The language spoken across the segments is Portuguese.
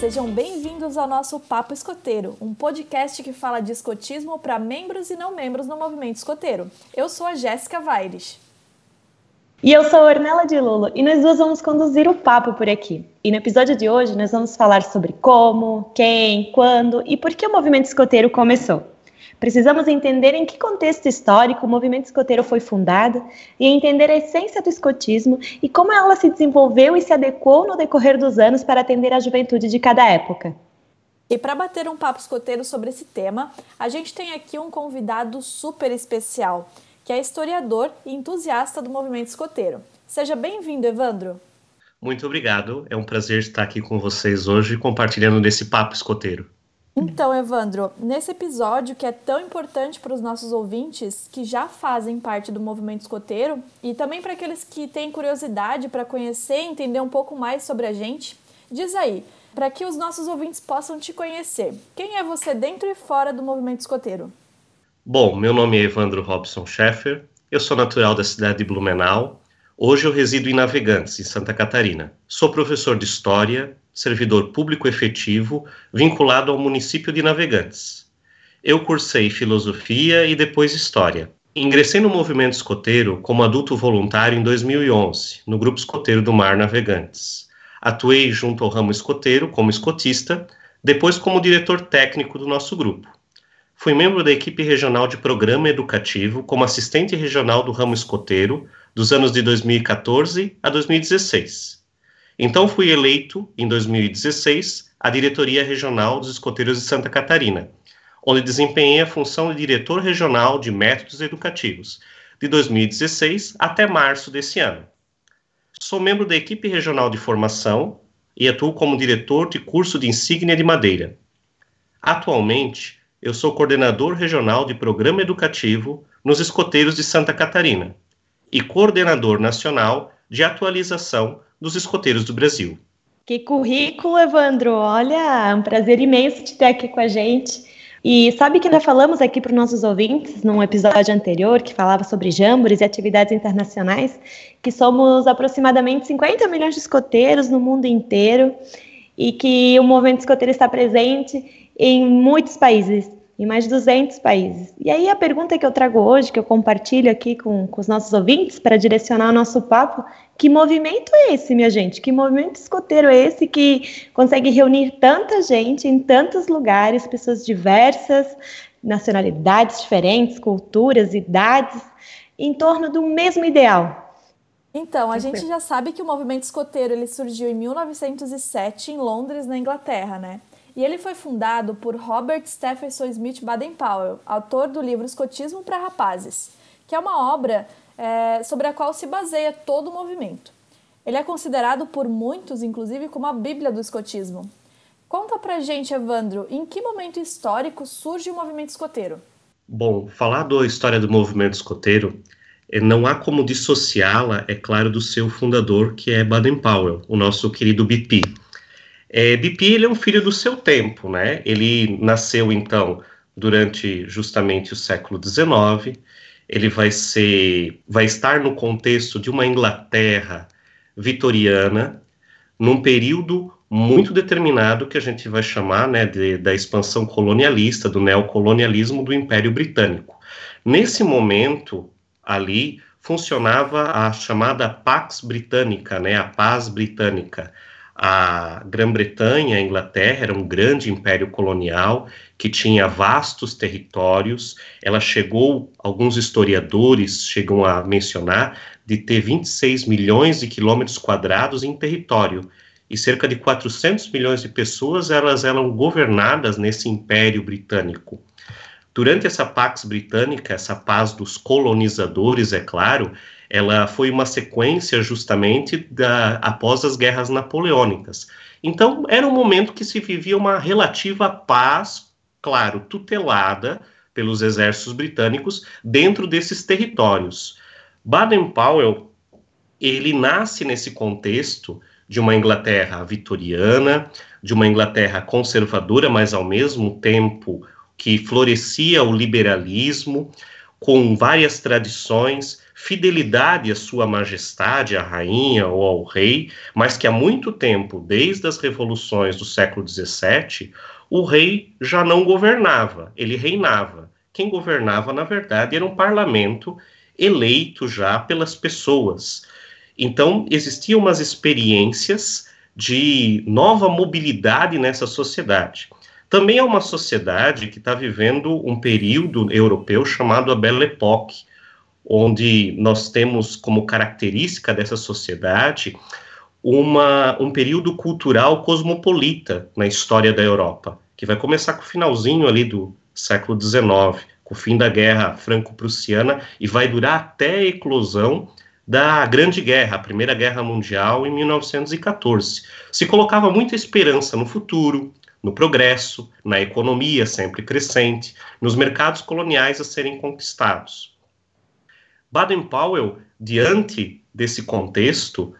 sejam bem-vindos ao nosso Papo Escoteiro, um podcast que fala de escotismo para membros e não membros do movimento escoteiro. Eu sou a Jéssica Vaires. E eu sou a Ornella de Lulo e nós duas vamos conduzir o papo por aqui. E no episódio de hoje nós vamos falar sobre como, quem, quando e por que o movimento escoteiro começou. Precisamos entender em que contexto histórico o movimento escoteiro foi fundado e entender a essência do escotismo e como ela se desenvolveu e se adequou no decorrer dos anos para atender a juventude de cada época. E para bater um papo escoteiro sobre esse tema, a gente tem aqui um convidado super especial, que é historiador e entusiasta do movimento escoteiro. Seja bem-vindo, Evandro. Muito obrigado. É um prazer estar aqui com vocês hoje compartilhando desse papo escoteiro. Então, Evandro, nesse episódio que é tão importante para os nossos ouvintes que já fazem parte do movimento escoteiro e também para aqueles que têm curiosidade para conhecer e entender um pouco mais sobre a gente, diz aí, para que os nossos ouvintes possam te conhecer, quem é você dentro e fora do movimento escoteiro? Bom, meu nome é Evandro Robson Scheffer, eu sou natural da cidade de Blumenau. Hoje eu resido em Navegantes, em Santa Catarina. Sou professor de História servidor público efetivo vinculado ao município de Navegantes. Eu cursei filosofia e depois história. Ingressei no movimento escoteiro como adulto voluntário em 2011, no Grupo Escoteiro do Mar Navegantes. Atuei junto ao ramo escoteiro como escotista, depois como diretor técnico do nosso grupo. Fui membro da equipe regional de programa educativo como assistente regional do ramo escoteiro dos anos de 2014 a 2016 então fui eleito, em 2016, à diretoria regional dos escoteiros de Santa Catarina, onde desempenhei a função de diretor regional de métodos educativos, de 2016 até março desse ano. Sou membro da equipe regional de formação e atuo como diretor de curso de insígnia de madeira. Atualmente, eu sou coordenador regional de programa educativo nos escoteiros de Santa Catarina e coordenador nacional de atualização dos escoteiros do Brasil. Que currículo, Evandro! Olha, é um prazer imenso te ter aqui com a gente. E sabe que nós falamos aqui para os nossos ouvintes, num episódio anterior, que falava sobre jambores e atividades internacionais, que somos aproximadamente 50 milhões de escoteiros no mundo inteiro e que o movimento escoteiro está presente em muitos países, em mais de 200 países. E aí a pergunta que eu trago hoje, que eu compartilho aqui com, com os nossos ouvintes para direcionar o nosso papo, que movimento é esse, minha gente? Que movimento escoteiro é esse que consegue reunir tanta gente em tantos lugares, pessoas diversas, nacionalidades diferentes, culturas, idades, em torno do mesmo ideal? Então, a gente já sabe que o movimento escoteiro ele surgiu em 1907 em Londres, na Inglaterra, né? E ele foi fundado por Robert Stephenson Smith Baden-Powell, autor do livro Escotismo para Rapazes, que é uma obra é, sobre a qual se baseia todo o movimento. Ele é considerado por muitos, inclusive, como a Bíblia do escotismo. Conta pra gente, Evandro, em que momento histórico surge o movimento escoteiro? Bom, falar da história do movimento escoteiro é, não há como dissociá-la, é claro, do seu fundador, que é Baden-Powell, o nosso querido BP. É, BP ele é um filho do seu tempo, né? Ele nasceu então durante justamente o século XIX. Ele vai ser, vai estar no contexto de uma Inglaterra vitoriana, num período muito determinado que a gente vai chamar, né, de, da expansão colonialista, do neocolonialismo do Império Britânico. Nesse momento ali funcionava a chamada Pax Britânica, né, a paz britânica a Grã-Bretanha, a Inglaterra, era um grande império colonial que tinha vastos territórios. Ela chegou, alguns historiadores chegam a mencionar, de ter 26 milhões de quilômetros quadrados em território. E cerca de 400 milhões de pessoas elas eram governadas nesse império britânico. Durante essa Pax Britânica, essa paz dos colonizadores, é claro, ela foi uma sequência justamente da, após as guerras napoleônicas. Então, era um momento que se vivia uma relativa paz, claro, tutelada pelos exércitos britânicos dentro desses territórios. Baden-Powell, ele nasce nesse contexto de uma Inglaterra vitoriana, de uma Inglaterra conservadora, mas ao mesmo tempo que florescia o liberalismo, com várias tradições, fidelidade à sua majestade, à rainha ou ao rei, mas que há muito tempo, desde as revoluções do século XVII, o rei já não governava, ele reinava. Quem governava, na verdade, era um parlamento eleito já pelas pessoas. Então, existiam umas experiências de nova mobilidade nessa sociedade. Também é uma sociedade que está vivendo um período europeu chamado a Belle Époque, onde nós temos como característica dessa sociedade uma, um período cultural cosmopolita na história da Europa, que vai começar com o finalzinho ali do século XIX, com o fim da Guerra Franco-Prussiana, e vai durar até a eclosão da Grande Guerra, a Primeira Guerra Mundial, em 1914. Se colocava muita esperança no futuro, no progresso, na economia sempre crescente, nos mercados coloniais a serem conquistados. Baden-Powell, diante desse contexto,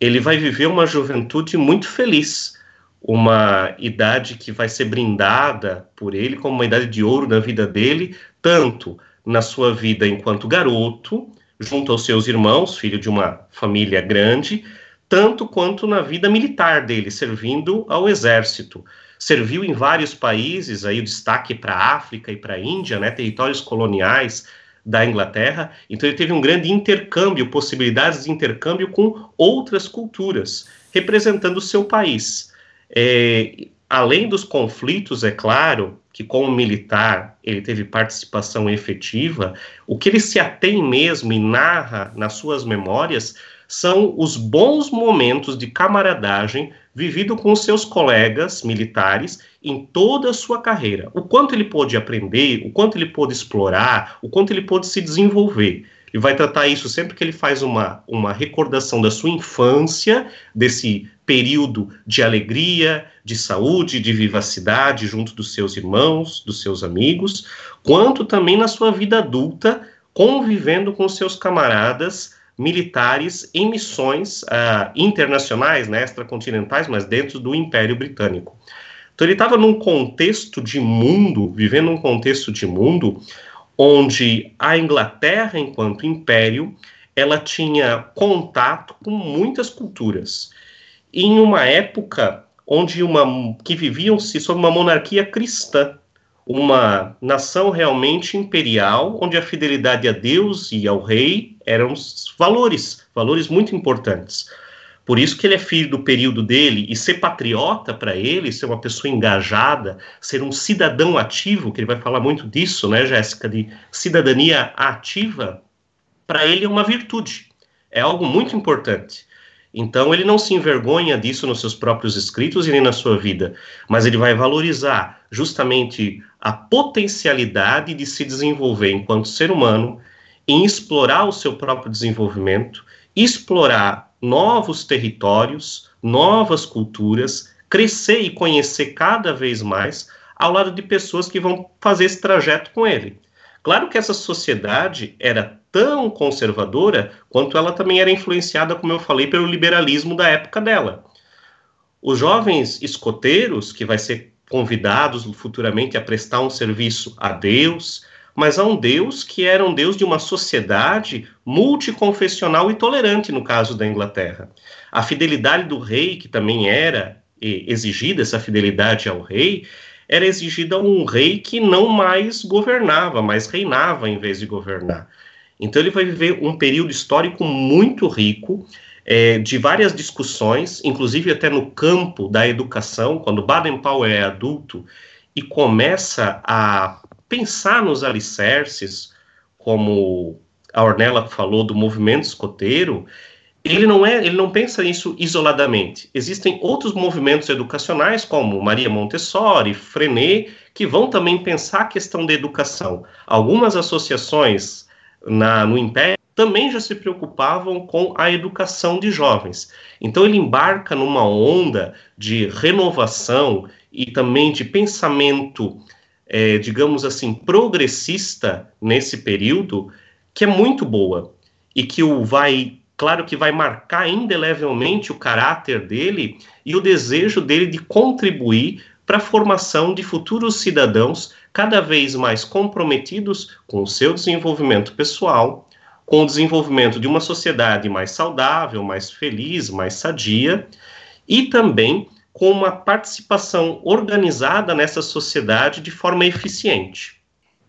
ele vai viver uma juventude muito feliz, uma idade que vai ser brindada por ele como uma idade de ouro na vida dele, tanto na sua vida enquanto garoto, junto aos seus irmãos, filho de uma família grande, tanto quanto na vida militar dele, servindo ao exército. Serviu em vários países, aí o destaque para a África e para a Índia, né, territórios coloniais da Inglaterra. Então ele teve um grande intercâmbio, possibilidades de intercâmbio com outras culturas, representando o seu país. É, além dos conflitos, é claro, que como militar ele teve participação efetiva, o que ele se atém mesmo e narra nas suas memórias são os bons momentos de camaradagem vivido com seus colegas militares em toda a sua carreira. O quanto ele pôde aprender, o quanto ele pôde explorar, o quanto ele pôde se desenvolver. Ele vai tratar isso sempre que ele faz uma, uma recordação da sua infância, desse período de alegria, de saúde, de vivacidade junto dos seus irmãos, dos seus amigos, quanto também na sua vida adulta, convivendo com seus camaradas militares em missões uh, internacionais, né, extracontinentais, mas dentro do Império Britânico. Então ele estava num contexto de mundo, vivendo num contexto de mundo onde a Inglaterra, enquanto império, ela tinha contato com muitas culturas. Em uma época onde uma que viviam-se sob uma monarquia cristã, uma nação realmente imperial, onde a fidelidade a Deus e ao rei eram valores, valores muito importantes. Por isso que ele é filho do período dele e ser patriota para ele, ser uma pessoa engajada, ser um cidadão ativo, que ele vai falar muito disso, né, Jéssica, de cidadania ativa, para ele é uma virtude. É algo muito importante. Então ele não se envergonha disso nos seus próprios escritos e nem na sua vida, mas ele vai valorizar justamente a potencialidade de se desenvolver enquanto ser humano, em explorar o seu próprio desenvolvimento, explorar novos territórios, novas culturas, crescer e conhecer cada vez mais ao lado de pessoas que vão fazer esse trajeto com ele. Claro que essa sociedade era tão conservadora quanto ela também era influenciada, como eu falei, pelo liberalismo da época dela. Os jovens escoteiros, que vai ser convidados futuramente a prestar um serviço a Deus, mas a um Deus que era um Deus de uma sociedade multiconfessional e tolerante, no caso da Inglaterra. A fidelidade do rei, que também era exigida, essa fidelidade ao rei, era exigida a um rei que não mais governava, mas reinava em vez de governar. Então ele vai viver um período histórico muito rico, é, de várias discussões, inclusive até no campo da educação, quando Baden-Powell é adulto e começa a pensar nos alicerces, como a Ornella falou do movimento escoteiro, ele não é, ele não pensa nisso isoladamente. Existem outros movimentos educacionais, como Maria Montessori, Frenet, que vão também pensar a questão da educação. Algumas associações na, no Império também já se preocupavam com a educação de jovens. Então ele embarca numa onda de renovação e também de pensamento, é, digamos assim, progressista nesse período, que é muito boa e que o vai, claro que vai marcar indelevelmente o caráter dele e o desejo dele de contribuir para a formação de futuros cidadãos cada vez mais comprometidos com o seu desenvolvimento pessoal, com o desenvolvimento de uma sociedade mais saudável, mais feliz, mais sadia e também com uma participação organizada nessa sociedade de forma eficiente.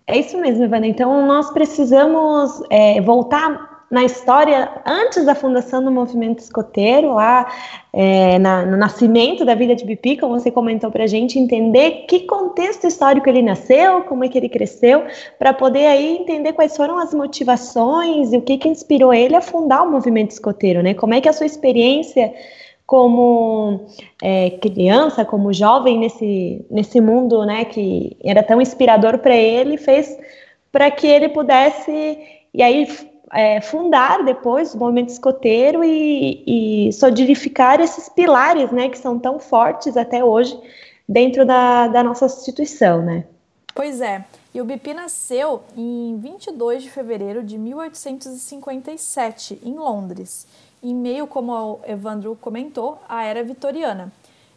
É isso mesmo, Ivana. Então, nós precisamos é, voltar na história antes da fundação do movimento escoteiro, lá é, na, no nascimento da vida de Bipi, como você comentou para a gente, entender que contexto histórico ele nasceu, como é que ele cresceu, para poder aí entender quais foram as motivações e o que, que inspirou ele a fundar o movimento escoteiro, né? Como é que a sua experiência como é, criança, como jovem nesse, nesse mundo, né, que era tão inspirador para ele, fez para que ele pudesse e aí é, fundar depois o movimento escoteiro e, e, solidificar esses pilares, né, que são tão fortes até hoje dentro da, da nossa instituição, né? Pois é. E o BP nasceu em 22 de fevereiro de 1857, em Londres, em meio, como o Evandro comentou, à era vitoriana.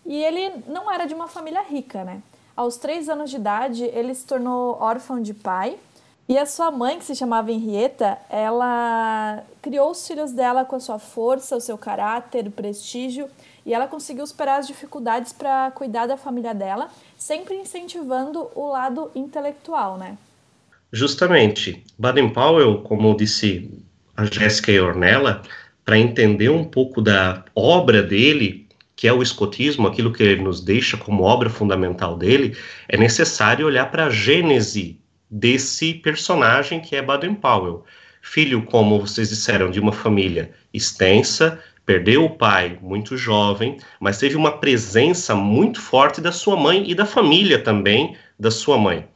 E ele não era de uma família rica, né? Aos três anos de idade, ele se tornou órfão de pai e a sua mãe, que se chamava Henrietta, ela criou os filhos dela com a sua força, o seu caráter, o prestígio, e ela conseguiu superar as dificuldades para cuidar da família dela, sempre incentivando o lado intelectual, né? Justamente. Baden-Powell, como disse a Jéssica e Ornella, para entender um pouco da obra dele, que é o escotismo, aquilo que ele nos deixa como obra fundamental dele, é necessário olhar para a gênese desse personagem que é Baden-Powell. Filho, como vocês disseram, de uma família extensa, perdeu o pai muito jovem, mas teve uma presença muito forte da sua mãe e da família também da sua mãe.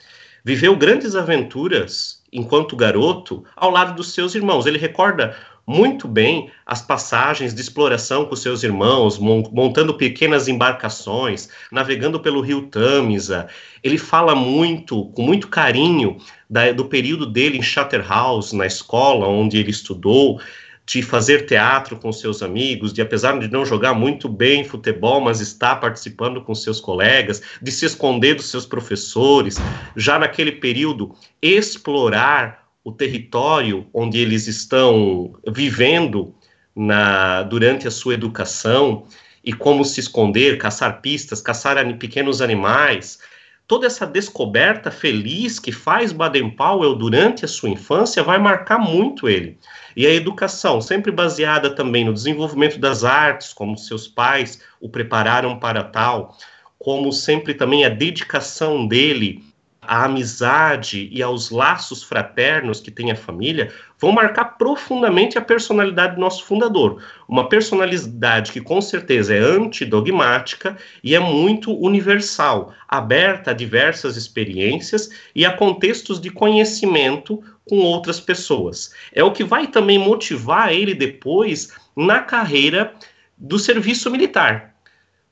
Viveu grandes aventuras enquanto garoto ao lado dos seus irmãos. Ele recorda muito bem as passagens de exploração com seus irmãos, montando pequenas embarcações, navegando pelo rio Tamisa. Ele fala muito, com muito carinho, da, do período dele em Charterhouse, na escola onde ele estudou, de fazer teatro com seus amigos, de apesar de não jogar muito bem futebol, mas estar participando com seus colegas, de se esconder dos seus professores, já naquele período explorar o território onde eles estão vivendo na, durante a sua educação e como se esconder, caçar pistas, caçar pequenos animais. Toda essa descoberta feliz que faz Baden-Powell durante a sua infância vai marcar muito ele. E a educação, sempre baseada também no desenvolvimento das artes, como seus pais o prepararam para tal, como sempre também a dedicação dele à amizade e aos laços fraternos que tem a família vão marcar profundamente a personalidade do nosso fundador. Uma personalidade que com certeza é antidogmática e é muito universal, aberta a diversas experiências e a contextos de conhecimento com outras pessoas. É o que vai também motivar ele depois na carreira do serviço militar.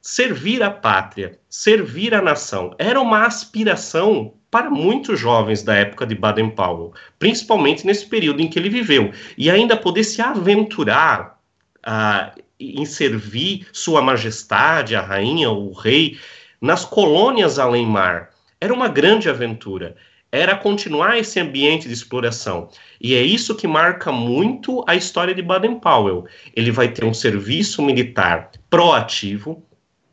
Servir a pátria, servir a nação, era uma aspiração para muitos jovens da época de Baden-Powell, principalmente nesse período em que ele viveu, e ainda poder se aventurar uh, em servir Sua Majestade, a rainha, o rei, nas colônias além-mar. Era uma grande aventura. Era continuar esse ambiente de exploração. E é isso que marca muito a história de Baden-Powell. Ele vai ter um serviço militar proativo,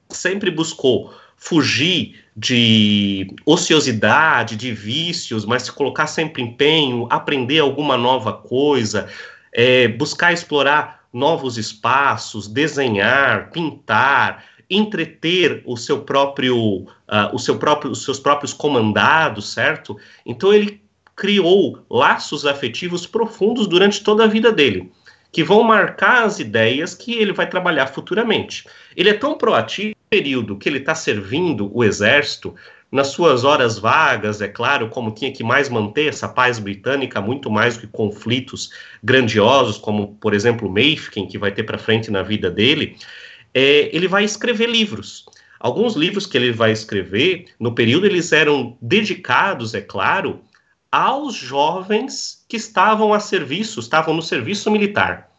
sempre buscou fugir de ociosidade, de vícios, mas se colocar sempre empenho, aprender alguma nova coisa, é, buscar explorar novos espaços, desenhar, pintar, entreter o seu próprio, uh, o seu próprio, os seus próprios comandados, certo? Então ele criou laços afetivos profundos durante toda a vida dele, que vão marcar as ideias que ele vai trabalhar futuramente. Ele é tão proativo período que ele está servindo o exército, nas suas horas vagas, é claro, como tinha que mais manter essa paz britânica, muito mais do que conflitos grandiosos, como, por exemplo, Mayfield, que vai ter para frente na vida dele, é, ele vai escrever livros. Alguns livros que ele vai escrever, no período, eles eram dedicados, é claro, aos jovens que estavam a serviço, estavam no serviço militar.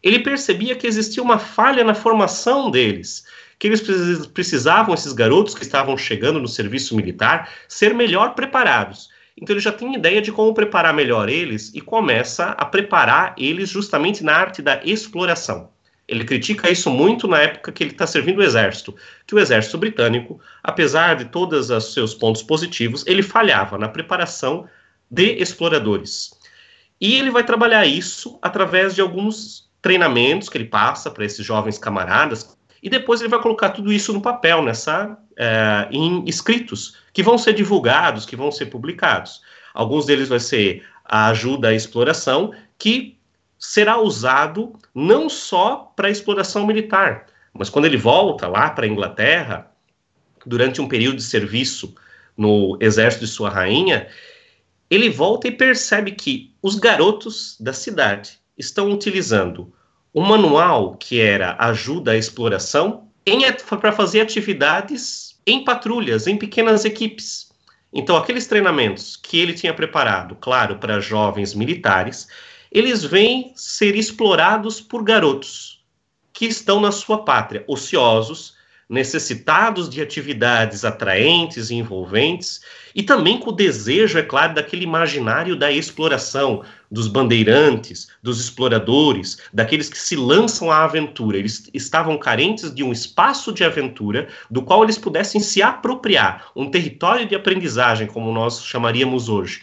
Ele percebia que existia uma falha na formação deles, que eles precisavam, esses garotos que estavam chegando no serviço militar, ser melhor preparados. Então ele já tem ideia de como preparar melhor eles e começa a preparar eles justamente na arte da exploração. Ele critica isso muito na época que ele está servindo o exército, que o exército britânico, apesar de todos os seus pontos positivos, ele falhava na preparação de exploradores. E ele vai trabalhar isso através de alguns treinamentos que ele passa para esses jovens camaradas, e depois ele vai colocar tudo isso no papel, nessa, é, em escritos, que vão ser divulgados, que vão ser publicados. Alguns deles vai ser a ajuda à exploração, que será usado não só para exploração militar, mas quando ele volta lá para a Inglaterra, durante um período de serviço no exército de sua rainha, ele volta e percebe que os garotos da cidade estão utilizando o manual que era ajuda à exploração para fazer atividades em patrulhas, em pequenas equipes. Então, aqueles treinamentos que ele tinha preparado, claro, para jovens militares, eles vêm ser explorados por garotos que estão na sua pátria, ociosos, necessitados de atividades atraentes e envolventes, e também com o desejo, é claro, daquele imaginário da exploração, dos bandeirantes, dos exploradores, daqueles que se lançam à aventura. Eles estavam carentes de um espaço de aventura do qual eles pudessem se apropriar, um território de aprendizagem, como nós chamaríamos hoje.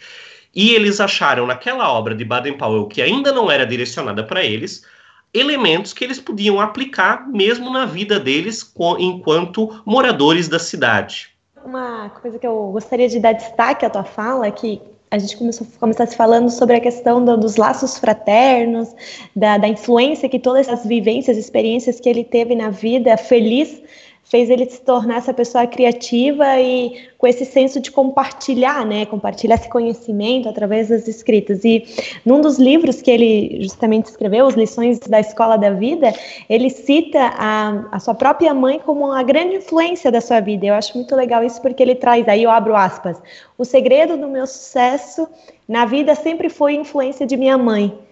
E eles acharam naquela obra de Baden-Powell, que ainda não era direcionada para eles, elementos que eles podiam aplicar mesmo na vida deles enquanto moradores da cidade. Uma coisa que eu gostaria de dar destaque à tua fala é que a gente começou começasse falando sobre a questão do, dos laços fraternos, da, da influência que todas essas vivências, experiências que ele teve na vida feliz fez ele se tornar essa pessoa criativa e com esse senso de compartilhar, né, compartilhar esse conhecimento através das escritas. E num dos livros que ele justamente escreveu, As Lições da Escola da Vida, ele cita a, a sua própria mãe como uma grande influência da sua vida. Eu acho muito legal isso porque ele traz, aí eu abro aspas, o segredo do meu sucesso na vida sempre foi a influência de minha mãe.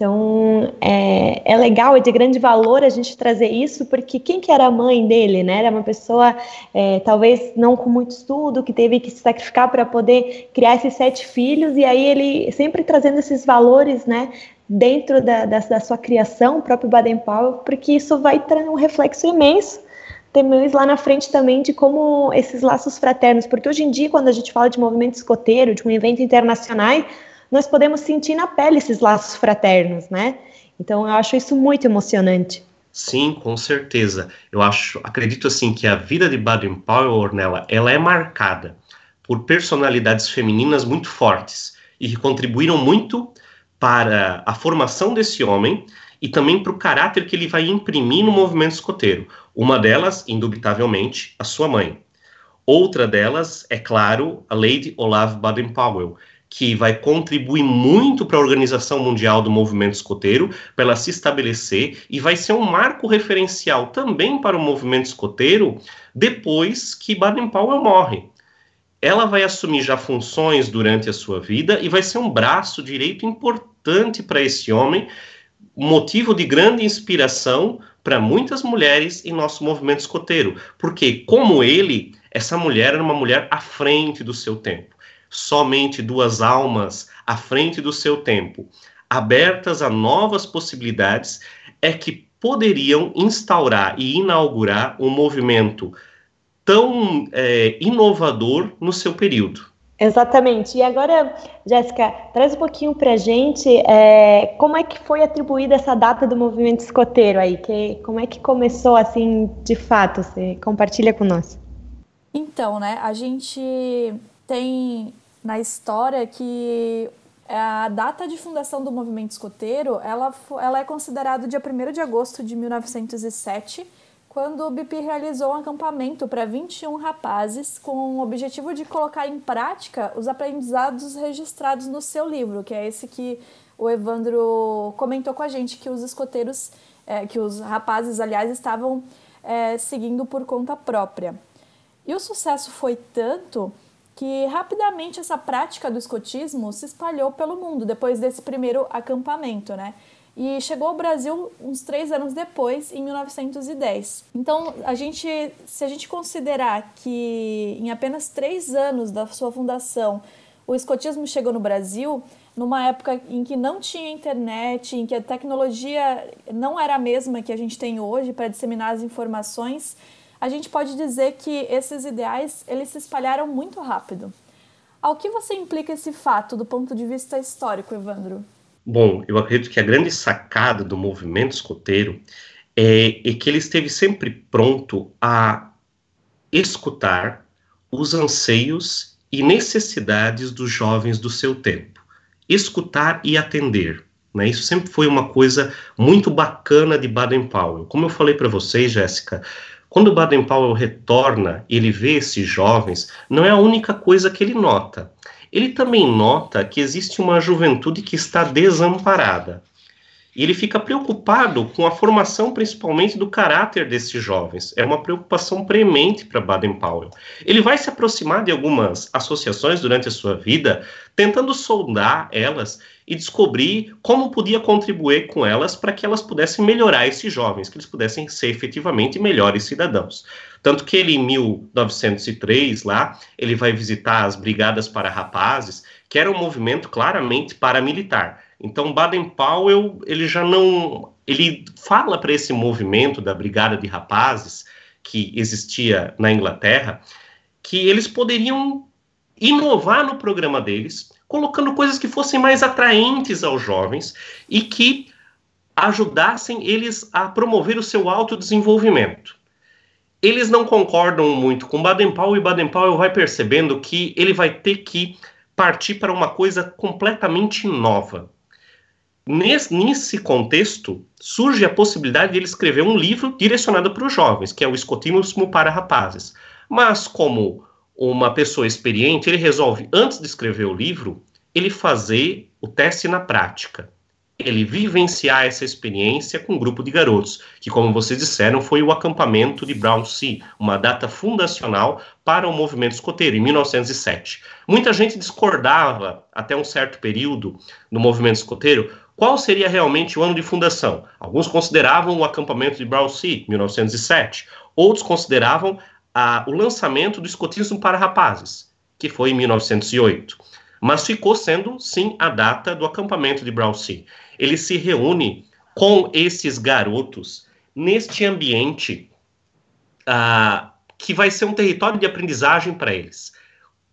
Então, é, é legal, é de grande valor a gente trazer isso, porque quem que era a mãe dele, né? Era uma pessoa, é, talvez não com muito estudo, que teve que se sacrificar para poder criar esses sete filhos, e aí ele sempre trazendo esses valores, né? Dentro da, da, da sua criação, o próprio Baden-Powell, porque isso vai trazer um reflexo imenso temos lá na frente também de como esses laços fraternos, porque hoje em dia, quando a gente fala de movimento escoteiro, de um evento internacional, nós podemos sentir na pele esses laços fraternos, né? Então eu acho isso muito emocionante. Sim, com certeza. Eu acho, acredito assim que a vida de Baden-Powell, Ornella, ela é marcada por personalidades femininas muito fortes e que contribuíram muito para a formação desse homem e também para o caráter que ele vai imprimir no movimento escoteiro. Uma delas, indubitavelmente, a sua mãe. Outra delas, é claro, a Lady Olave Baden-Powell, que vai contribuir muito para a Organização Mundial do Movimento Escoteiro, para ela se estabelecer, e vai ser um marco referencial também para o movimento escoteiro depois que Baden-Powell morre. Ela vai assumir já funções durante a sua vida e vai ser um braço direito importante para esse homem, motivo de grande inspiração para muitas mulheres em nosso movimento escoteiro, porque, como ele, essa mulher era uma mulher à frente do seu tempo somente duas almas à frente do seu tempo, abertas a novas possibilidades, é que poderiam instaurar e inaugurar um movimento tão é, inovador no seu período. Exatamente. E agora, Jéssica, traz um pouquinho para a gente é, como é que foi atribuída essa data do movimento escoteiro aí, que, como é que começou assim de fato? Você compartilha com nós. Então, né, a gente tem na história que a data de fundação do movimento escoteiro ela, ela é considerada dia 1 de agosto de 1907, quando o BP realizou um acampamento para 21 rapazes com o objetivo de colocar em prática os aprendizados registrados no seu livro, que é esse que o Evandro comentou com a gente, que os escoteiros, é, que os rapazes, aliás, estavam é, seguindo por conta própria. E o sucesso foi tanto que rapidamente essa prática do escotismo se espalhou pelo mundo depois desse primeiro acampamento, né? e chegou ao Brasil uns três anos depois, em 1910. Então, a gente, se a gente considerar que em apenas três anos da sua fundação o escotismo chegou no Brasil, numa época em que não tinha internet, em que a tecnologia não era a mesma que a gente tem hoje para disseminar as informações, a gente pode dizer que esses ideais eles se espalharam muito rápido. Ao que você implica esse fato do ponto de vista histórico, Evandro? Bom, eu acredito que a grande sacada do movimento escoteiro é, é que ele esteve sempre pronto a escutar os anseios e necessidades dos jovens do seu tempo. Escutar e atender. Né? Isso sempre foi uma coisa muito bacana de Baden-Powell. Como eu falei para vocês, Jéssica, quando Baden-Powell retorna e ele vê esses jovens, não é a única coisa que ele nota. Ele também nota que existe uma juventude que está desamparada. E ele fica preocupado com a formação, principalmente, do caráter desses jovens. É uma preocupação premente para Baden-Powell. Ele vai se aproximar de algumas associações durante a sua vida, tentando sondar elas e descobrir como podia contribuir com elas para que elas pudessem melhorar esses jovens, que eles pudessem ser efetivamente melhores cidadãos. Tanto que ele, em 1903, lá, ele vai visitar as Brigadas para Rapazes, que era um movimento claramente paramilitar. Então, Baden-Powell, ele já não... Ele fala para esse movimento da Brigada de Rapazes, que existia na Inglaterra, que eles poderiam inovar no programa deles, colocando coisas que fossem mais atraentes aos jovens e que ajudassem eles a promover o seu autodesenvolvimento. Eles não concordam muito com Baden-Powell e Baden-Powell vai percebendo que ele vai ter que partir para uma coisa completamente nova. Nesse, contexto, surge a possibilidade de ele escrever um livro direcionado para os jovens, que é o Escotismo para Rapazes. Mas, como uma pessoa experiente, ele resolve, antes de escrever o livro, ele fazer o teste na prática. Ele vivenciar essa experiência com um grupo de garotos, que, como vocês disseram, foi o acampamento de Brown Sea, uma data fundacional para o movimento escoteiro, em 1907. Muita gente discordava, até um certo período, no movimento escoteiro, qual seria realmente o ano de fundação. Alguns consideravam o acampamento de Brown Sea, 1907. Outros consideravam a, o lançamento do escotismo para rapazes, que foi em 1908. Mas ficou sendo, sim, a data do acampamento de Browsea. Ele se reúne com esses garotos neste ambiente uh, que vai ser um território de aprendizagem para eles.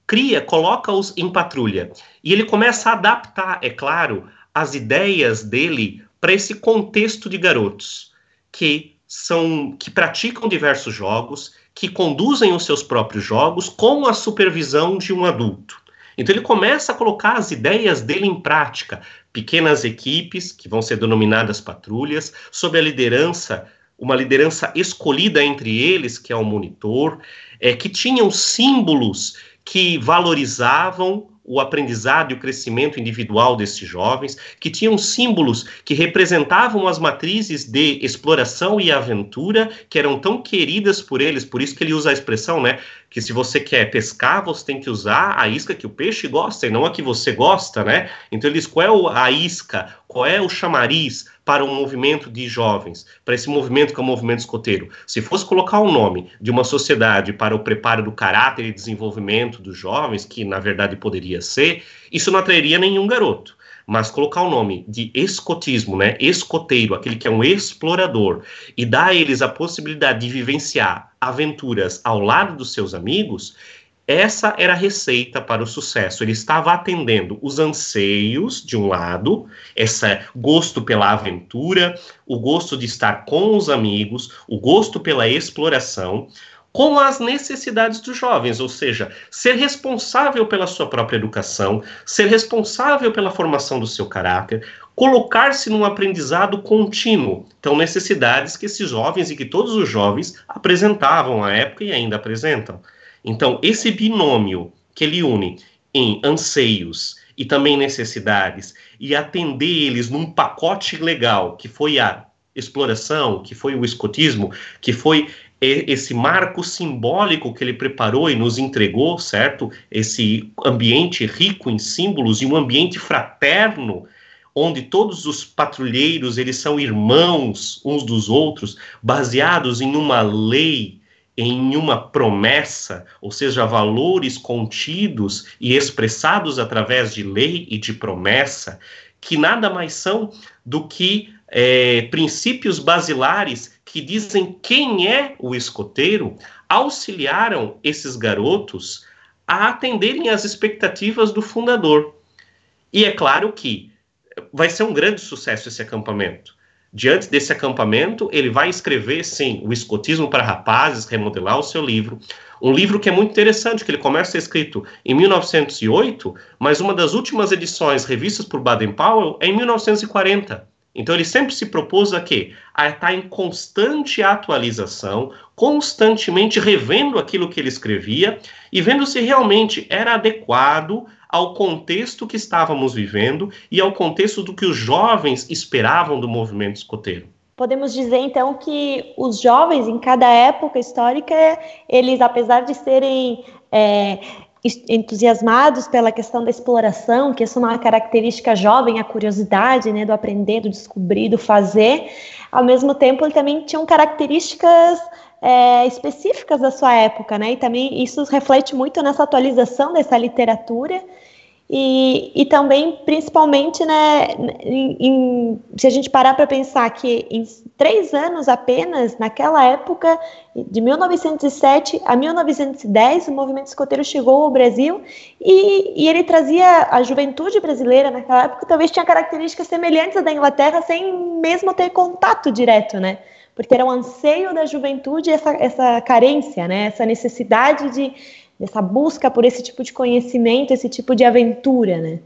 Cria, coloca-os em patrulha. E ele começa a adaptar, é claro, as ideias dele para esse contexto de garotos que são que praticam diversos jogos, que conduzem os seus próprios jogos com a supervisão de um adulto. Então ele começa a colocar as ideias dele em prática, pequenas equipes que vão ser denominadas patrulhas, sob a liderança, uma liderança escolhida entre eles, que é o monitor, é, que tinham símbolos que valorizavam o aprendizado e o crescimento individual desses jovens, que tinham símbolos que representavam as matrizes de exploração e aventura que eram tão queridas por eles, por isso que ele usa a expressão, né, que se você quer pescar, você tem que usar a isca que o peixe gosta e não a que você gosta, né? Então ele diz qual é a isca, qual é o chamariz para um movimento de jovens, para esse movimento que é o movimento escoteiro. Se fosse colocar o nome de uma sociedade para o preparo do caráter e desenvolvimento dos jovens, que na verdade poderia ser, isso não atrairia nenhum garoto mas colocar o nome de escotismo, né, escoteiro, aquele que é um explorador, e dar a eles a possibilidade de vivenciar aventuras ao lado dos seus amigos, essa era a receita para o sucesso. Ele estava atendendo os anseios, de um lado, esse gosto pela aventura, o gosto de estar com os amigos, o gosto pela exploração, com as necessidades dos jovens, ou seja, ser responsável pela sua própria educação, ser responsável pela formação do seu caráter, colocar-se num aprendizado contínuo. Então, necessidades que esses jovens e que todos os jovens apresentavam à época e ainda apresentam. Então, esse binômio que ele une em anseios e também necessidades e atender eles num pacote legal, que foi a exploração, que foi o escotismo, que foi esse marco simbólico que ele preparou e nos entregou, certo? Esse ambiente rico em símbolos e um ambiente fraterno onde todos os patrulheiros eles são irmãos uns dos outros, baseados em uma lei, em uma promessa, ou seja, valores contidos e expressados através de lei e de promessa, que nada mais são do que é, princípios basilares que dizem quem é o escoteiro, auxiliaram esses garotos a atenderem às expectativas do fundador. E é claro que vai ser um grande sucesso esse acampamento. Diante desse acampamento, ele vai escrever, sim, o Escotismo para Rapazes, remodelar o seu livro. Um livro que é muito interessante, que ele começa a ser escrito em 1908, mas uma das últimas edições revistas por Baden-Powell é em 1940. Então ele sempre se propôs a quê? A estar em constante atualização, constantemente revendo aquilo que ele escrevia e vendo se realmente era adequado ao contexto que estávamos vivendo e ao contexto do que os jovens esperavam do movimento escoteiro. Podemos dizer então que os jovens em cada época histórica, eles, apesar de serem é, entusiasmados pela questão da exploração, que isso é uma característica jovem, a curiosidade, né, do aprender, do descobrir, do fazer, ao mesmo tempo ele também tinham características é, específicas da sua época, né, e também isso reflete muito nessa atualização dessa literatura, e, e também, principalmente, né, em, em, se a gente parar para pensar que em três anos apenas, naquela época, de 1907 a 1910, o movimento escoteiro chegou ao Brasil e, e ele trazia a juventude brasileira naquela época, talvez tinha características semelhantes à da Inglaterra, sem mesmo ter contato direto, né? Porque era um anseio da juventude essa, essa carência, né? Essa necessidade de dessa busca por esse tipo de conhecimento, esse tipo de aventura, né?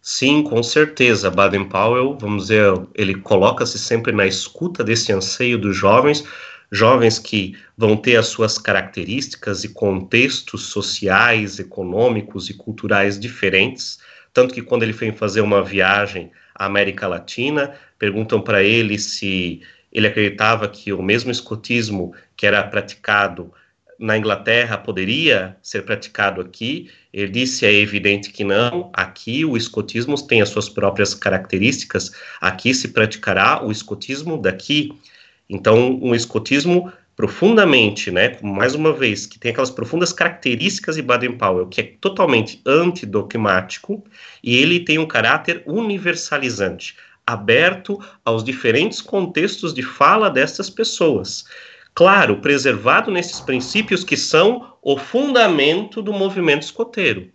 Sim, com certeza. Baden-Powell, vamos dizer, ele coloca-se sempre na escuta desse anseio dos jovens, jovens que vão ter as suas características e contextos sociais, econômicos e culturais diferentes. Tanto que quando ele foi fazer uma viagem à América Latina, perguntam para ele se ele acreditava que o mesmo escotismo que era praticado na Inglaterra poderia ser praticado aqui. Ele disse é evidente que não. Aqui o escotismo tem as suas próprias características. Aqui se praticará o escotismo daqui. Então, um escotismo profundamente, né, mais uma vez, que tem aquelas profundas características de Baden-Powell, que é totalmente antidogmático, e ele tem um caráter universalizante, aberto aos diferentes contextos de fala dessas pessoas claro, preservado nesses princípios que são o fundamento do movimento escoteiro.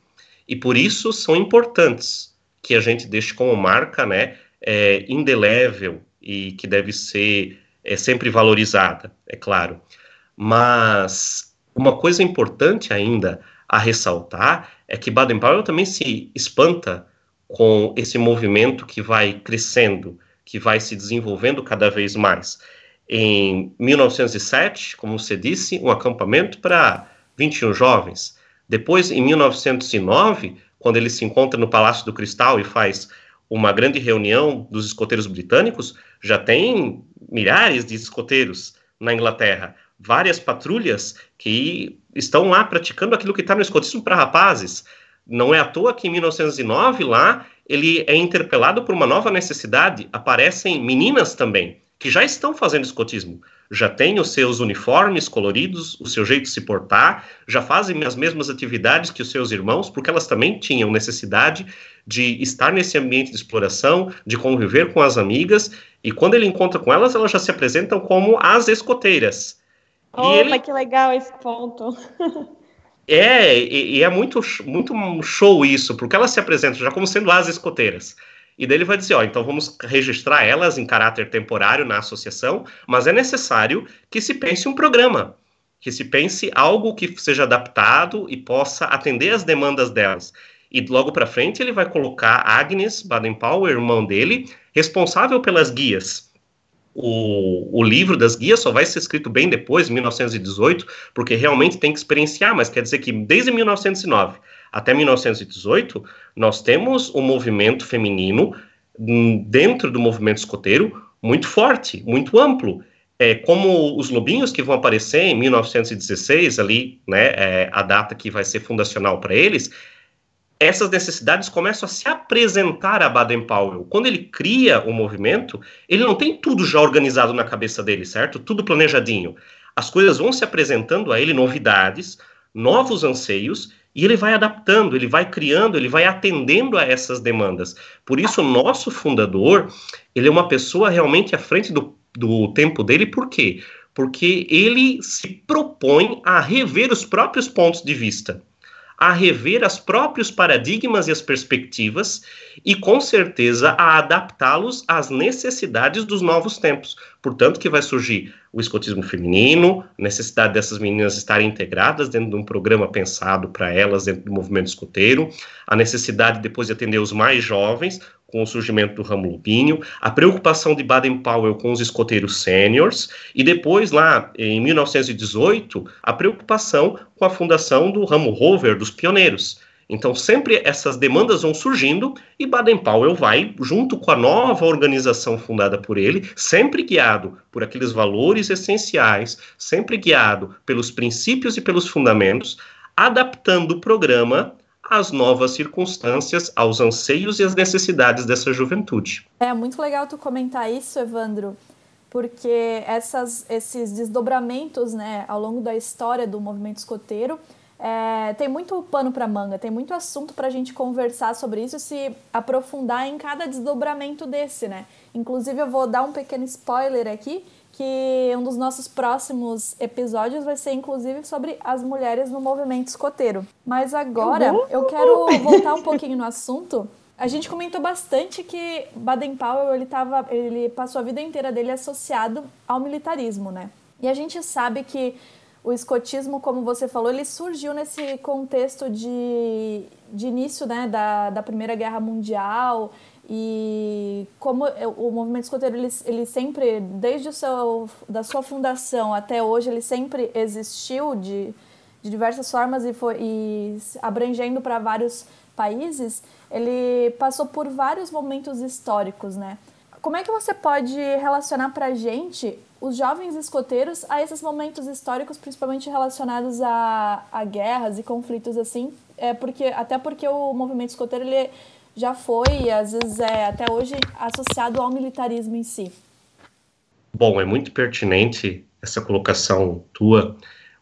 E por isso são importantes que a gente deixe como marca, né, é, indelével e que deve ser é, sempre valorizada, é claro. Mas uma coisa importante ainda a ressaltar é que Baden-Powell também se espanta com esse movimento que vai crescendo, que vai se desenvolvendo cada vez mais em 1907, como você disse, um acampamento para 21 jovens. Depois, em 1909, quando ele se encontra no Palácio do Cristal e faz uma grande reunião dos escoteiros britânicos, já tem milhares de escoteiros na Inglaterra, várias patrulhas que estão lá praticando aquilo que está no escotismo para rapazes. Não é à toa que em 1909 lá ele é interpelado por uma nova necessidade, aparecem meninas também que já estão fazendo escotismo, já têm os seus uniformes coloridos, o seu jeito de se portar, já fazem as mesmas atividades que os seus irmãos, porque elas também tinham necessidade de estar nesse ambiente de exploração, de conviver com as amigas, e quando ele encontra com elas, elas já se apresentam como as escoteiras. Opa, ele... que legal esse ponto. é, e, e é muito, muito show isso, porque elas se apresentam já como sendo as escoteiras. E daí ele vai dizer, ó, então vamos registrar elas em caráter temporário na associação, mas é necessário que se pense um programa, que se pense algo que seja adaptado e possa atender as demandas delas. E logo para frente ele vai colocar Agnes Baden-Powell, irmão dele, responsável pelas guias. O, o livro das guias só vai ser escrito bem depois, 1918, porque realmente tem que experienciar, mas quer dizer que desde 1909 até 1918, nós temos um movimento feminino hum, dentro do movimento escoteiro muito forte, muito amplo. É, como os lobinhos que vão aparecer em 1916, ali, né, é, a data que vai ser fundacional para eles, essas necessidades começam a se apresentar a Baden-Powell. Quando ele cria o movimento, ele não tem tudo já organizado na cabeça dele, certo? Tudo planejadinho. As coisas vão se apresentando a ele, novidades, novos anseios, e ele vai adaptando, ele vai criando, ele vai atendendo a essas demandas. Por isso, o nosso fundador, ele é uma pessoa realmente à frente do, do tempo dele, por quê? Porque ele se propõe a rever os próprios pontos de vista a rever os próprios paradigmas e as perspectivas e, com certeza, a adaptá-los às necessidades dos novos tempos. Portanto, que vai surgir o escotismo feminino, a necessidade dessas meninas estarem integradas dentro de um programa pensado para elas dentro do movimento escoteiro, a necessidade depois de atender os mais jovens, com o surgimento do ramo lupíneo, a preocupação de Baden-Powell com os escoteiros sêniores, e depois, lá em 1918, a preocupação com a fundação do ramo rover, dos pioneiros. Então, sempre essas demandas vão surgindo e Baden-Powell vai, junto com a nova organização fundada por ele, sempre guiado por aqueles valores essenciais, sempre guiado pelos princípios e pelos fundamentos, adaptando o programa às novas circunstâncias, aos anseios e às necessidades dessa juventude. É muito legal tu comentar isso, Evandro, porque essas, esses desdobramentos né, ao longo da história do movimento escoteiro é, tem muito pano para manga, tem muito assunto para a gente conversar sobre isso, se aprofundar em cada desdobramento desse, né? Inclusive, eu vou dar um pequeno spoiler aqui, que um dos nossos próximos episódios vai ser inclusive sobre as mulheres no movimento escoteiro. Mas agora uhum. eu quero voltar um pouquinho no assunto. A gente comentou bastante que Baden-Powell ele, tava, ele passou a vida inteira dele associado ao militarismo, né? E a gente sabe que o escotismo, como você falou, ele surgiu nesse contexto de, de início né, da, da Primeira Guerra Mundial e como o movimento escoteiro ele, ele sempre desde o seu da sua fundação até hoje ele sempre existiu de, de diversas formas e foi e abrangendo para vários países ele passou por vários momentos históricos né como é que você pode relacionar para gente os jovens escoteiros a esses momentos históricos principalmente relacionados a, a guerras e conflitos assim é porque até porque o movimento escoteiro ele já foi, às vezes é até hoje, associado ao militarismo em si. Bom, é muito pertinente essa colocação tua.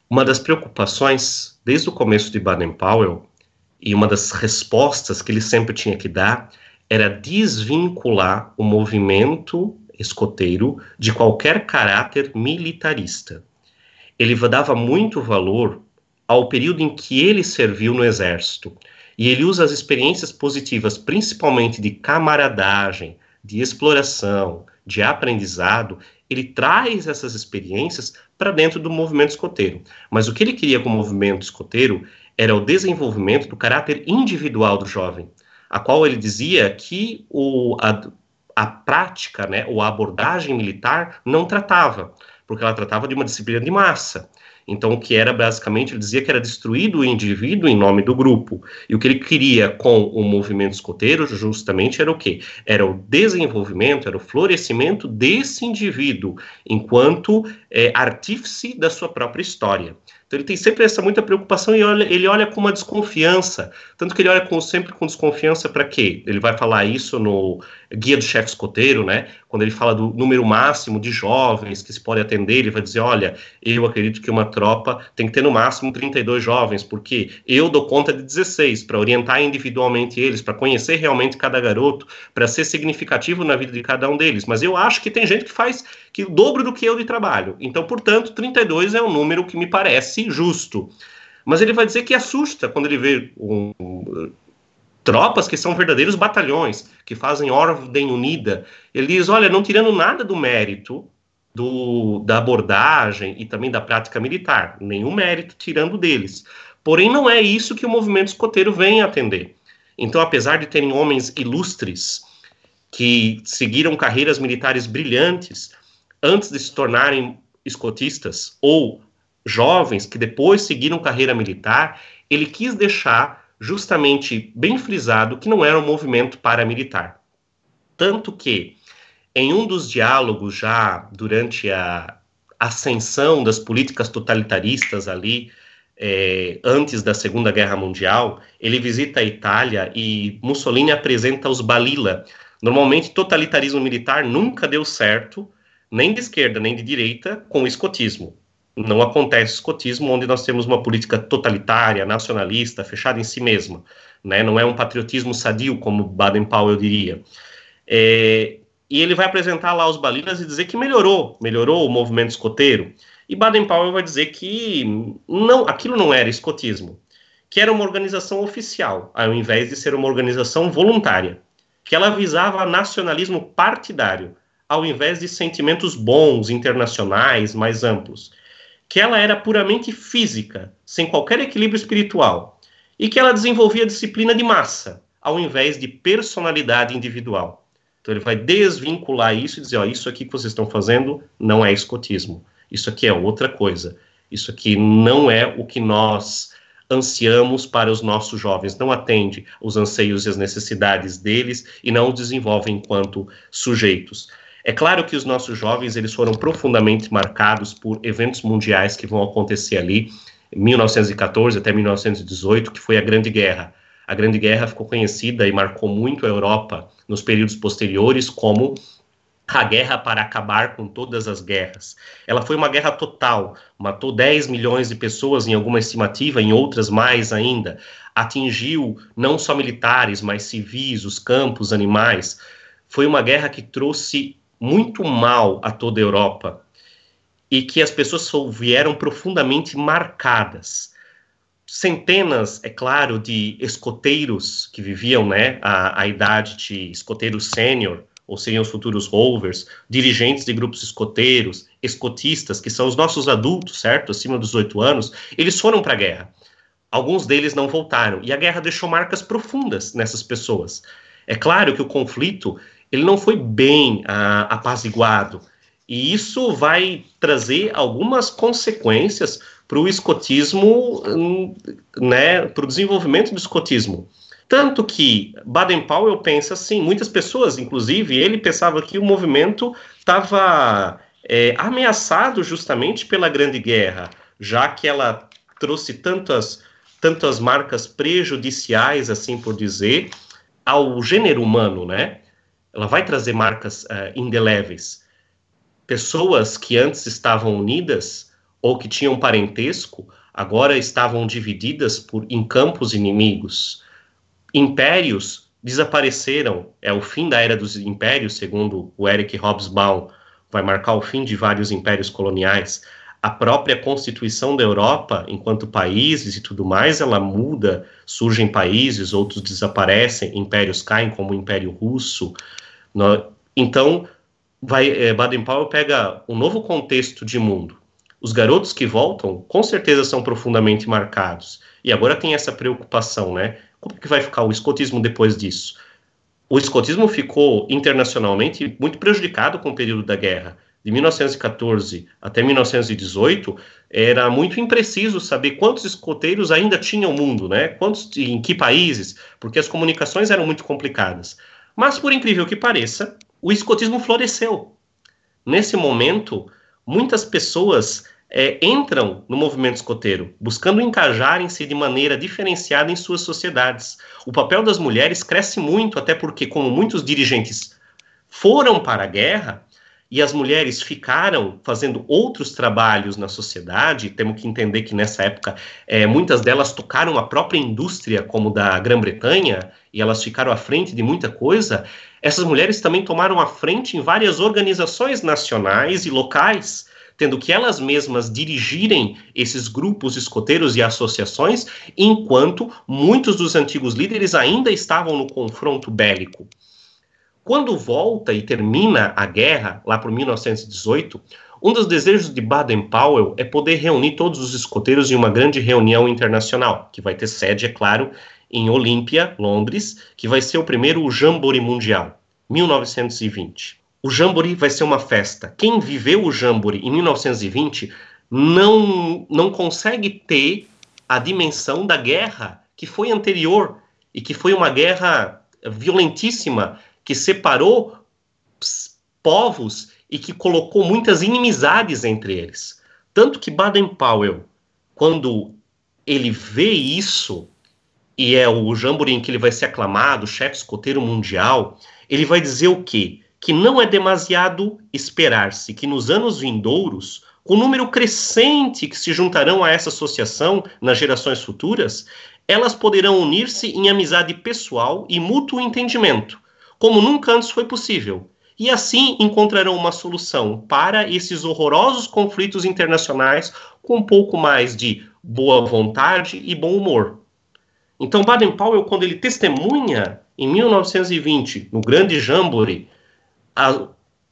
Uma das preocupações, desde o começo de Baden-Powell, e uma das respostas que ele sempre tinha que dar, era desvincular o movimento escoteiro de qualquer caráter militarista. Ele dava muito valor ao período em que ele serviu no exército. E ele usa as experiências positivas, principalmente de camaradagem, de exploração, de aprendizado, ele traz essas experiências para dentro do movimento escoteiro. Mas o que ele queria com o movimento escoteiro era o desenvolvimento do caráter individual do jovem, a qual ele dizia que o, a, a prática, né, ou a abordagem militar não tratava, porque ela tratava de uma disciplina de massa. Então, o que era basicamente, ele dizia que era destruído o indivíduo em nome do grupo. E o que ele queria com o movimento escoteiro, justamente, era o quê? Era o desenvolvimento, era o florescimento desse indivíduo, enquanto é, artífice da sua própria história. Então ele tem sempre essa muita preocupação e olha, ele olha com uma desconfiança, tanto que ele olha com, sempre com desconfiança para quê? Ele vai falar isso no Guia do Chefe Escoteiro, né? Quando ele fala do número máximo de jovens que se pode atender, ele vai dizer, olha, eu acredito que uma tropa tem que ter no máximo 32 jovens, porque eu dou conta de 16, para orientar individualmente eles, para conhecer realmente cada garoto, para ser significativo na vida de cada um deles. Mas eu acho que tem gente que faz que o dobro do que eu de trabalho. Então, portanto, 32 é um número que me parece justo. Mas ele vai dizer que assusta quando ele vê um, tropas que são verdadeiros batalhões, que fazem ordem unida. Ele diz: olha, não tirando nada do mérito do, da abordagem e também da prática militar, nenhum mérito tirando deles. Porém, não é isso que o movimento escoteiro vem atender. Então, apesar de terem homens ilustres que seguiram carreiras militares brilhantes antes de se tornarem escotistas, ou jovens que depois seguiram carreira militar, ele quis deixar justamente bem frisado que não era um movimento paramilitar. Tanto que, em um dos diálogos já durante a ascensão das políticas totalitaristas ali é, antes da Segunda Guerra Mundial, ele visita a Itália e Mussolini apresenta os Balila. Normalmente, totalitarismo militar nunca deu certo, nem de esquerda nem de direita, com o escotismo. Não acontece escotismo onde nós temos uma política totalitária, nacionalista, fechada em si mesma. Né? Não é um patriotismo sadio, como Baden-Powell diria. É, e ele vai apresentar lá os Balilas e dizer que melhorou, melhorou o movimento escoteiro. E Baden-Powell vai dizer que não, aquilo não era escotismo, que era uma organização oficial, ao invés de ser uma organização voluntária, que ela visava nacionalismo partidário, ao invés de sentimentos bons, internacionais, mais amplos, que ela era puramente física, sem qualquer equilíbrio espiritual, e que ela desenvolvia disciplina de massa, ao invés de personalidade individual. Então ele vai desvincular isso e dizer, ó, isso aqui que vocês estão fazendo não é escotismo. Isso aqui é outra coisa. Isso aqui não é o que nós ansiamos para os nossos jovens, não atende os anseios e as necessidades deles e não os desenvolve enquanto sujeitos. É claro que os nossos jovens eles foram profundamente marcados por eventos mundiais que vão acontecer ali, 1914 até 1918, que foi a Grande Guerra. A Grande Guerra ficou conhecida e marcou muito a Europa nos períodos posteriores como a guerra para acabar com todas as guerras. Ela foi uma guerra total, matou 10 milhões de pessoas em alguma estimativa, em outras mais ainda. Atingiu não só militares, mas civis, os campos, animais. Foi uma guerra que trouxe muito mal a toda a Europa e que as pessoas vieram profundamente marcadas. Centenas, é claro, de escoteiros que viviam né, a, a idade de escoteiro sênior, ou seriam os futuros rovers, dirigentes de grupos escoteiros, escotistas, que são os nossos adultos, certo? Acima dos oito anos, eles foram para a guerra. Alguns deles não voltaram. E a guerra deixou marcas profundas nessas pessoas. É claro que o conflito ele não foi bem ah, apaziguado. E isso vai trazer algumas consequências para o escotismo, hum, né, para o desenvolvimento do escotismo. Tanto que Baden-Powell pensa assim, muitas pessoas, inclusive ele pensava que o movimento estava é, ameaçado justamente pela Grande Guerra, já que ela trouxe tantas, tantas marcas prejudiciais, assim por dizer, ao gênero humano, né? Ela vai trazer marcas uh, indeléveis. Pessoas que antes estavam unidas ou que tinham parentesco, agora estavam divididas por em campos inimigos impérios desapareceram. É o fim da era dos impérios, segundo o Eric Hobsbawm, vai marcar o fim de vários impérios coloniais. A própria constituição da Europa, enquanto países e tudo mais, ela muda, surgem países, outros desaparecem, impérios caem, como o Império Russo. Então, vai, é, Baden-Powell pega um novo contexto de mundo. Os garotos que voltam, com certeza, são profundamente marcados. E agora tem essa preocupação, né? Como que vai ficar o escotismo depois disso? O escotismo ficou internacionalmente muito prejudicado com o período da guerra. De 1914 até 1918, era muito impreciso saber quantos escoteiros ainda tinham o mundo, né? Quantos, em que países, porque as comunicações eram muito complicadas. Mas, por incrível que pareça, o escotismo floresceu. Nesse momento, muitas pessoas é, entram no movimento escoteiro, buscando encajarem-se de maneira diferenciada em suas sociedades. O papel das mulheres cresce muito, até porque, como muitos dirigentes foram para a guerra, e as mulheres ficaram fazendo outros trabalhos na sociedade, temos que entender que nessa época é, muitas delas tocaram a própria indústria, como da Grã-Bretanha, e elas ficaram à frente de muita coisa. Essas mulheres também tomaram a frente em várias organizações nacionais e locais tendo que elas mesmas dirigirem esses grupos escoteiros e associações, enquanto muitos dos antigos líderes ainda estavam no confronto bélico. Quando volta e termina a guerra, lá por 1918, um dos desejos de Baden-Powell é poder reunir todos os escoteiros em uma grande reunião internacional, que vai ter sede, é claro, em Olímpia, Londres, que vai ser o primeiro Jamboree Mundial, 1920 o Jamboree vai ser uma festa. Quem viveu o Jamboree em 1920 não, não consegue ter a dimensão da guerra que foi anterior e que foi uma guerra violentíssima que separou povos e que colocou muitas inimizades entre eles. Tanto que Baden-Powell, quando ele vê isso, e é o Jamboree em que ele vai ser aclamado, chefe escoteiro mundial, ele vai dizer o quê? Que não é demasiado esperar-se que nos anos vindouros, com o número crescente que se juntarão a essa associação nas gerações futuras, elas poderão unir-se em amizade pessoal e mútuo entendimento, como nunca antes foi possível, e assim encontrarão uma solução para esses horrorosos conflitos internacionais com um pouco mais de boa vontade e bom humor. Então, Baden-Powell, quando ele testemunha em 1920, no grande Jamboree, a,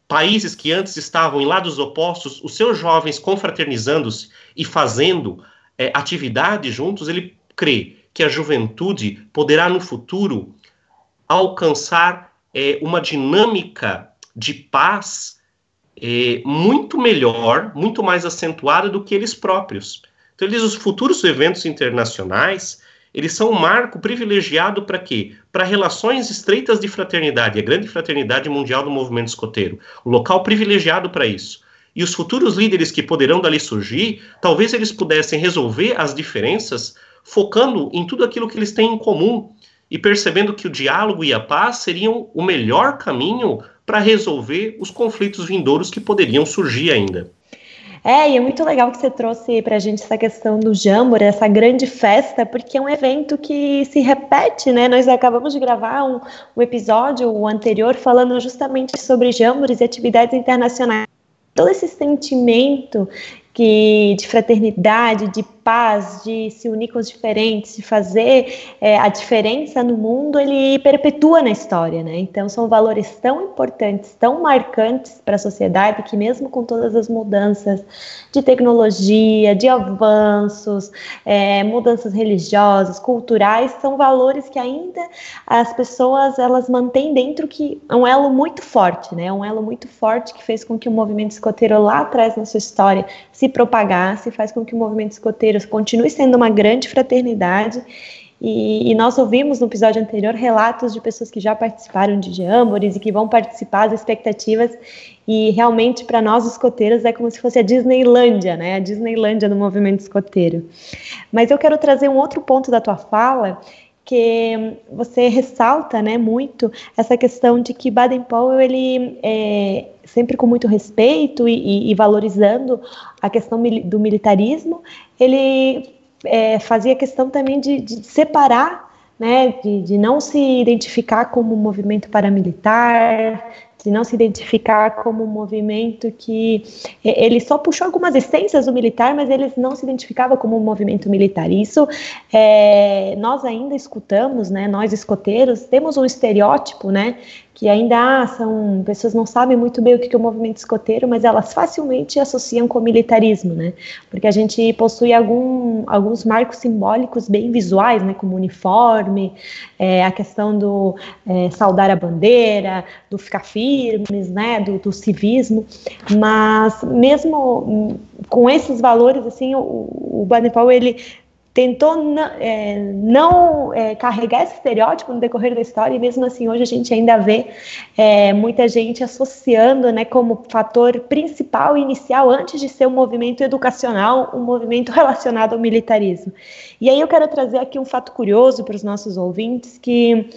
países que antes estavam em lados opostos, os seus jovens confraternizando-se e fazendo é, atividades juntos, ele crê que a juventude poderá no futuro alcançar é, uma dinâmica de paz é, muito melhor, muito mais acentuada do que eles próprios. Então, eles, os futuros eventos internacionais, eles são um marco privilegiado para quê? Para relações estreitas de fraternidade, a grande fraternidade mundial do movimento escoteiro. Um local privilegiado para isso. E os futuros líderes que poderão dali surgir, talvez eles pudessem resolver as diferenças focando em tudo aquilo que eles têm em comum e percebendo que o diálogo e a paz seriam o melhor caminho para resolver os conflitos vindouros que poderiam surgir ainda. É, e é muito legal que você trouxe para a gente essa questão do Jamboree, essa grande festa, porque é um evento que se repete, né? Nós acabamos de gravar um, um episódio anterior falando justamente sobre Jambores e atividades internacionais. Todo esse sentimento que de fraternidade, de paz, de se unir com os diferentes, de fazer é, a diferença no mundo, ele perpetua na história, né? Então são valores tão importantes, tão marcantes para a sociedade que mesmo com todas as mudanças de tecnologia, de avanços, é, mudanças religiosas, culturais, são valores que ainda as pessoas elas mantêm dentro que é um elo muito forte, né? Um elo muito forte que fez com que o movimento escoteiro lá atrás na sua história se propagasse, faz com que o movimento escoteiro continue sendo uma grande fraternidade. E, e, nós ouvimos no episódio anterior relatos de pessoas que já participaram de jamborees e que vão participar, as expectativas. E realmente, para nós escoteiros, é como se fosse a Disneylândia, né? A Disneylândia do movimento escoteiro. Mas eu quero trazer um outro ponto da tua fala, que você ressalta, né, muito essa questão de que Baden-Powell ele é, sempre com muito respeito e, e, valorizando a questão do militarismo, ele é, fazia questão também de, de separar, né, de, de, não se identificar como um movimento paramilitar, de não se identificar como um movimento que ele só puxou algumas essências do militar, mas ele não se identificava como um movimento militar. Isso é, nós ainda escutamos, né? Nós escoteiros temos um estereótipo, né? Que ainda são pessoas não sabem muito bem o que é o movimento escoteiro, mas elas facilmente associam com o militarismo, né? Porque a gente possui algum, alguns marcos simbólicos bem visuais, né? Como uniforme, é, a questão do é, saudar a bandeira, do ficar firmes, né? Do, do civismo, mas mesmo com esses valores, assim, o, o Baden-Powell, ele tentou é, não é, carregar esse estereótipo no decorrer da história, e mesmo assim hoje a gente ainda vê é, muita gente associando né, como fator principal inicial, antes de ser um movimento educacional, um movimento relacionado ao militarismo. E aí eu quero trazer aqui um fato curioso para os nossos ouvintes, que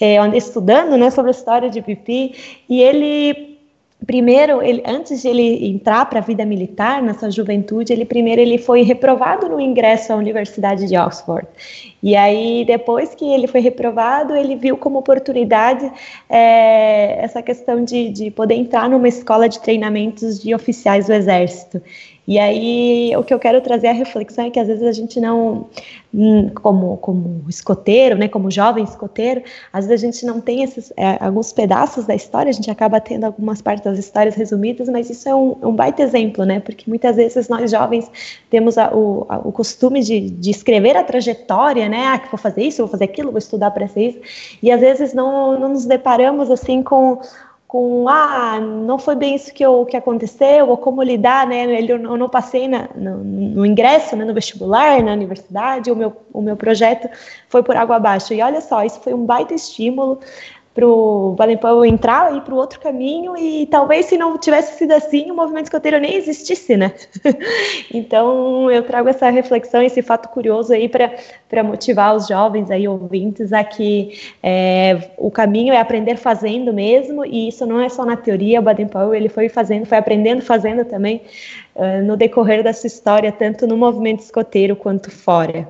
é, estudando né, sobre a história de Pipi, e ele primeiro, ele, antes de ele entrar para a vida militar, na sua juventude, ele primeiro ele foi reprovado no ingresso à Universidade de Oxford. E aí, depois que ele foi reprovado, ele viu como oportunidade é, essa questão de, de poder entrar numa escola de treinamentos de oficiais do Exército. E aí, o que eu quero trazer a reflexão é que às vezes a gente não, hum, como, como escoteiro, né, como jovem escoteiro, às vezes a gente não tem esses, é, alguns pedaços da história, a gente acaba tendo algumas partes das histórias resumidas, mas isso é um, um baita exemplo, né, porque muitas vezes nós jovens temos a, o, a, o costume de, de escrever a trajetória, né, ah, que vou fazer isso, vou fazer aquilo, vou estudar para ser isso, e às vezes não, não nos deparamos assim com com ah, não foi bem isso que, eu, que aconteceu, ou como lidar, né? Eu não passei na, no, no, ingresso, né, no vestibular, na universidade, o meu, o meu projeto foi por água abaixo. E olha só, isso foi um baita estímulo para o Baden-Powell entrar e para o outro caminho e talvez se não tivesse sido assim o movimento escoteiro nem existisse, né? então eu trago essa reflexão, esse fato curioso aí para motivar os jovens aí ouvintes a que é, o caminho é aprender fazendo mesmo e isso não é só na teoria, o Baden-Powell ele foi fazendo, foi aprendendo fazendo também uh, no decorrer dessa história, tanto no movimento escoteiro quanto fora.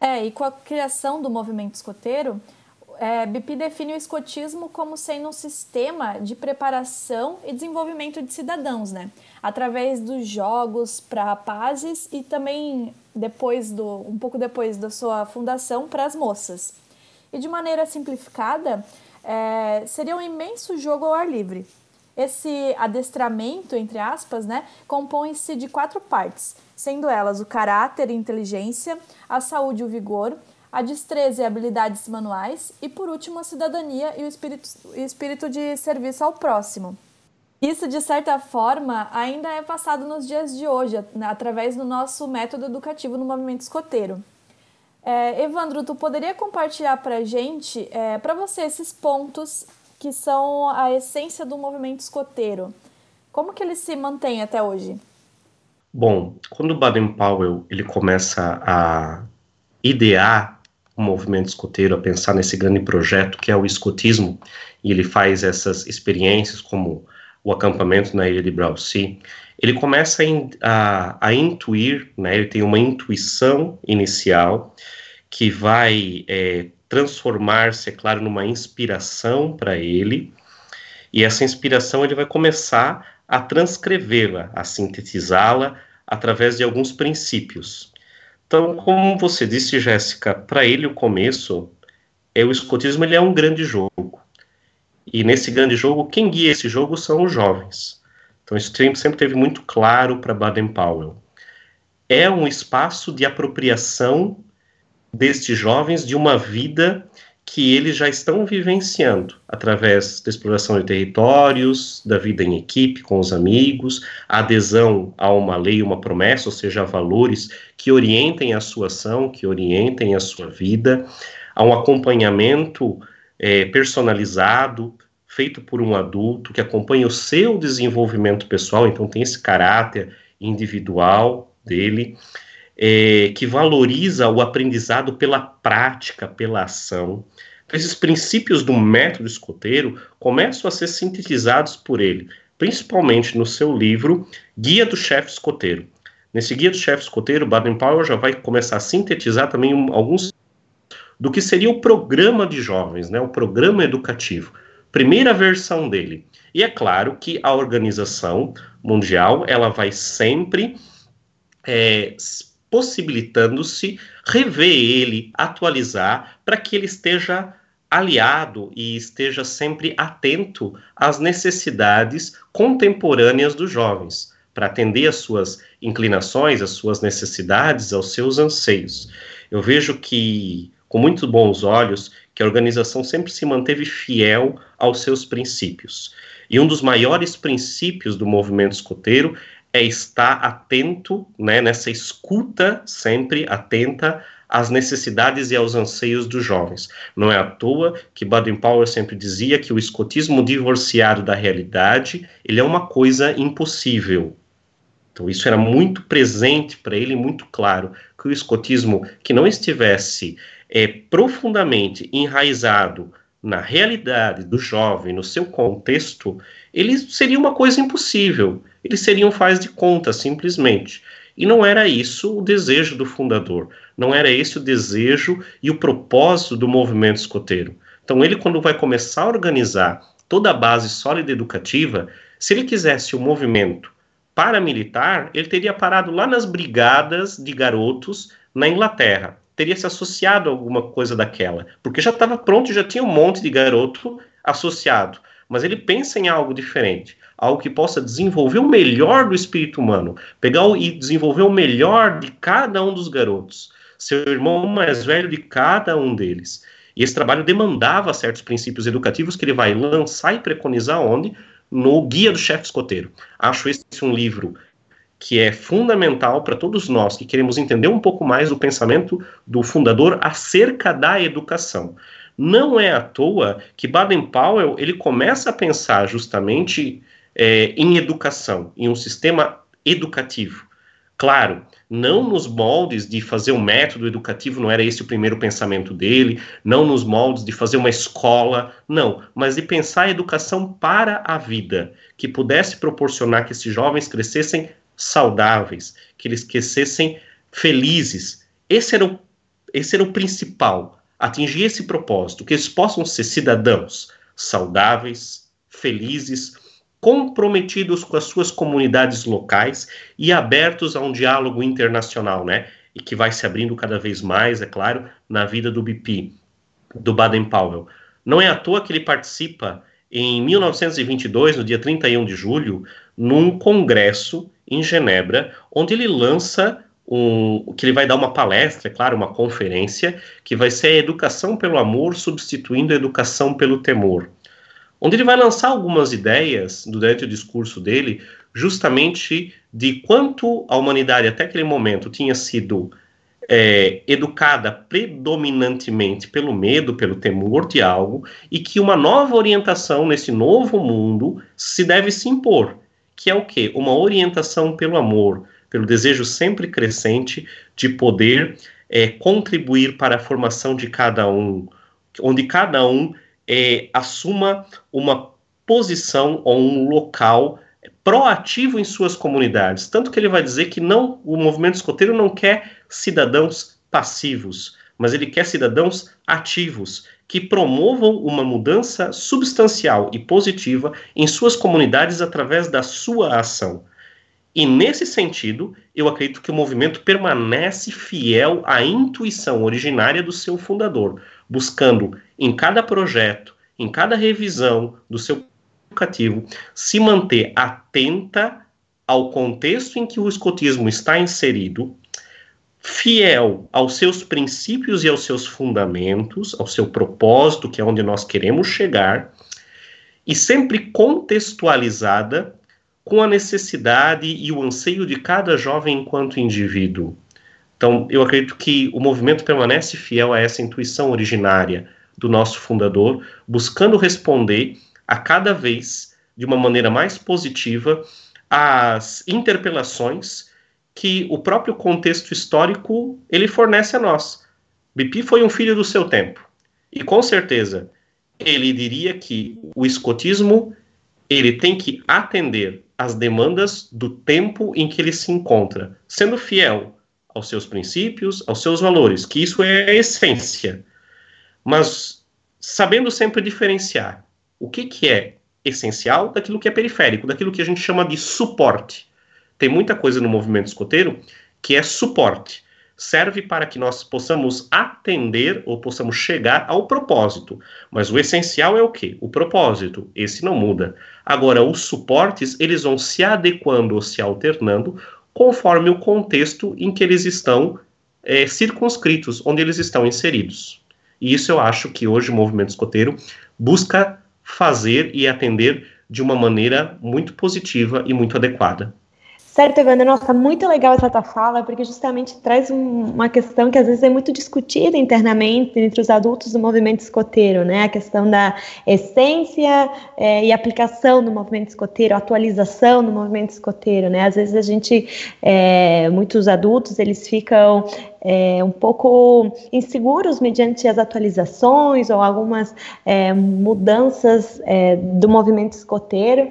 É, e com a criação do movimento escoteiro, é, BP define o escotismo como sendo um sistema de preparação e desenvolvimento de cidadãos, né? Através dos jogos para rapazes e também depois do, um pouco depois da sua fundação para as moças. E de maneira simplificada, é, seria um imenso jogo ao ar livre. Esse adestramento, entre aspas, né, compõe-se de quatro partes, sendo elas o caráter e inteligência, a saúde e o vigor, a destreza e habilidades manuais e, por último, a cidadania e o espírito, espírito de serviço ao próximo. Isso, de certa forma, ainda é passado nos dias de hoje, né, através do nosso método educativo no movimento escoteiro. É, Evandro, tu poderia compartilhar para a gente, é, para você, esses pontos que são a essência do movimento escoteiro? Como que ele se mantém até hoje? Bom, quando Baden-Powell ele começa a idear o movimento escoteiro, a pensar nesse grande projeto que é o escotismo, e ele faz essas experiências como o acampamento na ilha de Braucy, ele começa a, a, a intuir, né, ele tem uma intuição inicial que vai é, transformar-se, é claro, numa inspiração para ele, e essa inspiração ele vai começar a transcrevê-la, a sintetizá-la através de alguns princípios. Então, como você disse, Jéssica, para ele o começo é o escotismo, ele é um grande jogo. E nesse grande jogo, quem guia esse jogo são os jovens. Então, isso sempre teve muito claro para Baden-Powell. É um espaço de apropriação destes jovens de uma vida que eles já estão vivenciando através da exploração de territórios, da vida em equipe com os amigos, a adesão a uma lei, uma promessa, ou seja, a valores que orientem a sua ação, que orientem a sua vida, a um acompanhamento é, personalizado feito por um adulto que acompanha o seu desenvolvimento pessoal, então tem esse caráter individual dele, é, que valoriza o aprendizado pela prática, pela ação. Então, esses princípios do método escoteiro começam a ser sintetizados por ele, principalmente no seu livro Guia do Chefe Escoteiro. Nesse Guia do Chefe Escoteiro, Baden-Powell já vai começar a sintetizar também um, alguns do que seria o programa de jovens, né, o programa educativo, primeira versão dele. E é claro que a organização mundial ela vai sempre é, possibilitando-se rever ele, atualizar, para que ele esteja aliado e esteja sempre atento às necessidades contemporâneas dos jovens, para atender às suas inclinações, às suas necessidades, aos seus anseios. Eu vejo que, com muito bons olhos, que a organização sempre se manteve fiel aos seus princípios. E um dos maiores princípios do movimento escoteiro é estar atento, né, nessa escuta sempre atenta às necessidades e aos anseios dos jovens. Não é à toa que Baden-Powell sempre dizia que o escotismo divorciado da realidade, ele é uma coisa impossível. Então isso era muito presente para ele, muito claro, que o escotismo que não estivesse é, profundamente enraizado na realidade do jovem, no seu contexto, ele seria uma coisa impossível eles seriam faz de conta, simplesmente. E não era isso o desejo do fundador, não era esse o desejo e o propósito do movimento escoteiro. Então, ele, quando vai começar a organizar toda a base sólida educativa, se ele quisesse o um movimento paramilitar, ele teria parado lá nas brigadas de garotos na Inglaterra, teria se associado a alguma coisa daquela, porque já estava pronto, já tinha um monte de garoto associado. Mas ele pensa em algo diferente algo que possa desenvolver o melhor do espírito humano, pegar e desenvolver o melhor de cada um dos garotos, ser o irmão mais velho de cada um deles. E esse trabalho demandava certos princípios educativos que ele vai lançar e preconizar onde? No Guia do Chefe Escoteiro. Acho esse um livro que é fundamental para todos nós que queremos entender um pouco mais do pensamento do fundador acerca da educação. Não é à toa que Baden-Powell ele começa a pensar justamente é, em educação, em um sistema educativo. Claro, não nos moldes de fazer um método educativo, não era esse o primeiro pensamento dele, não nos moldes de fazer uma escola, não, mas de pensar a educação para a vida, que pudesse proporcionar que esses jovens crescessem saudáveis, que eles crescessem felizes. Esse era o, esse era o principal, atingir esse propósito, que eles possam ser cidadãos saudáveis, felizes, comprometidos com as suas comunidades locais e abertos a um diálogo internacional, né? E que vai se abrindo cada vez mais, é claro, na vida do BP, do Baden-Powell. Não é à toa que ele participa em 1922, no dia 31 de julho, num congresso em Genebra, onde ele lança um, que ele vai dar uma palestra, é claro, uma conferência, que vai ser a educação pelo amor substituindo a educação pelo temor onde ele vai lançar algumas ideias durante o discurso dele, justamente de quanto a humanidade até aquele momento tinha sido é, educada predominantemente pelo medo, pelo temor de algo, e que uma nova orientação nesse novo mundo se deve se impor, que é o quê? Uma orientação pelo amor, pelo desejo sempre crescente de poder é, contribuir para a formação de cada um, onde cada um é, assuma uma posição ou um local proativo em suas comunidades. Tanto que ele vai dizer que não, o movimento escoteiro não quer cidadãos passivos, mas ele quer cidadãos ativos que promovam uma mudança substancial e positiva em suas comunidades através da sua ação. E nesse sentido, eu acredito que o movimento permanece fiel à intuição originária do seu fundador, buscando em cada projeto, em cada revisão do seu educativo, se manter atenta ao contexto em que o escotismo está inserido, fiel aos seus princípios e aos seus fundamentos, ao seu propósito, que é onde nós queremos chegar, e sempre contextualizada com a necessidade e o anseio de cada jovem enquanto indivíduo. Então, eu acredito que o movimento permanece fiel a essa intuição originária do nosso fundador, buscando responder a cada vez de uma maneira mais positiva às interpelações que o próprio contexto histórico ele fornece a nós. Bipi foi um filho do seu tempo e com certeza ele diria que o escotismo ele tem que atender às demandas do tempo em que ele se encontra, sendo fiel aos seus princípios, aos seus valores, que isso é a essência. Mas sabendo sempre diferenciar o que, que é essencial daquilo que é periférico, daquilo que a gente chama de suporte. Tem muita coisa no movimento escoteiro que é suporte. Serve para que nós possamos atender ou possamos chegar ao propósito. Mas o essencial é o quê? O propósito. Esse não muda. Agora, os suportes, eles vão se adequando ou se alternando conforme o contexto em que eles estão é, circunscritos, onde eles estão inseridos. E isso eu acho que hoje o movimento escoteiro busca fazer e atender de uma maneira muito positiva e muito adequada. Certo, Evandro, nossa, muito legal essa tua fala, porque justamente traz um, uma questão que às vezes é muito discutida internamente entre os adultos do movimento escoteiro, né? A questão da essência é, e aplicação do movimento escoteiro, atualização do movimento escoteiro, né? Às vezes a gente, é, muitos adultos, eles ficam é, um pouco inseguros mediante as atualizações ou algumas é, mudanças é, do movimento escoteiro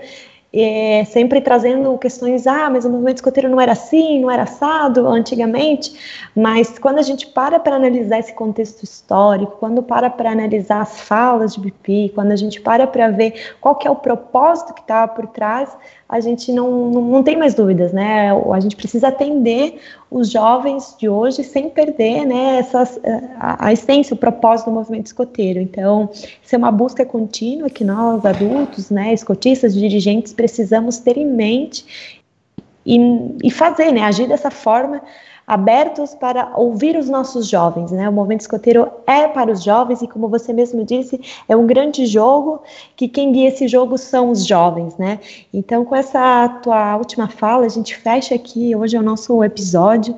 é, sempre trazendo questões, ah, mas o movimento escoteiro não era assim, não era assado antigamente, mas quando a gente para para analisar esse contexto histórico, quando para para analisar as falas de BP, quando a gente para para ver qual que é o propósito que estava por trás, a gente não, não, não, tem mais dúvidas, né? A gente precisa atender os jovens de hoje sem perder né, essas, a, a essência, o propósito do movimento escoteiro. Então, isso é uma busca contínua que nós, adultos, né, escotistas, dirigentes, precisamos ter em mente e, e fazer, né, agir dessa forma abertos para ouvir os nossos jovens, né? O movimento escoteiro é para os jovens e, como você mesmo disse, é um grande jogo que quem guia esse jogo são os jovens, né? Então, com essa tua última fala, a gente fecha aqui hoje é o nosso episódio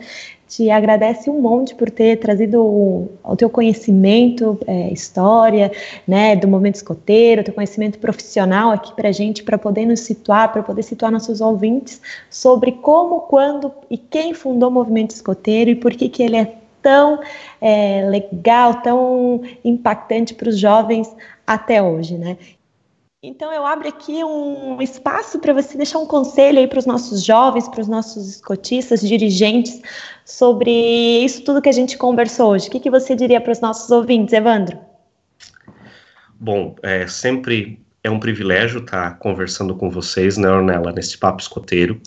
te agradece um monte por ter trazido o, o teu conhecimento, é, história, né, do movimento escoteiro, teu conhecimento profissional aqui para gente, para poder nos situar, para poder situar nossos ouvintes sobre como, quando e quem fundou o movimento escoteiro e por que, que ele é tão é, legal, tão impactante para os jovens até hoje, né? Então eu abro aqui um espaço para você deixar um conselho aí para os nossos jovens, para os nossos escotistas, dirigentes, sobre isso tudo que a gente conversou hoje. O que, que você diria para os nossos ouvintes, Evandro? Bom, é, sempre é um privilégio estar conversando com vocês, né, Ornella, nesse papo escoteiro.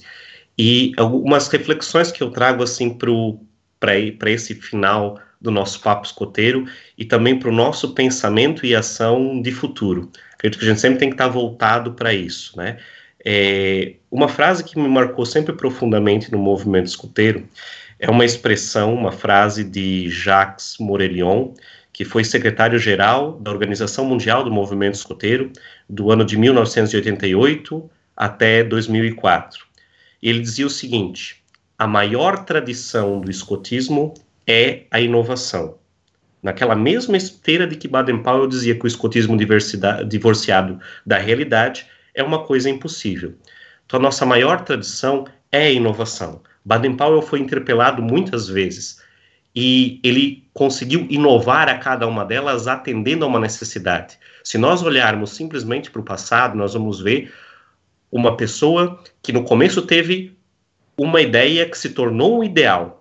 E algumas reflexões que eu trago assim para esse final do nosso papo escoteiro e também para o nosso pensamento e ação de futuro. Acredito que a gente sempre tem que estar voltado para isso, né? É, uma frase que me marcou sempre profundamente no movimento escoteiro é uma expressão, uma frase de Jacques Morelion, que foi secretário-geral da Organização Mundial do Movimento Escoteiro do ano de 1988 até 2004. E ele dizia o seguinte: a maior tradição do escotismo é a inovação. Naquela mesma esteira de que Baden-Powell dizia que o escotismo divorciado da realidade é uma coisa impossível. Então, a nossa maior tradição é a inovação. Baden-Powell foi interpelado muitas vezes e ele conseguiu inovar a cada uma delas atendendo a uma necessidade. Se nós olharmos simplesmente para o passado, nós vamos ver uma pessoa que no começo teve uma ideia que se tornou um ideal,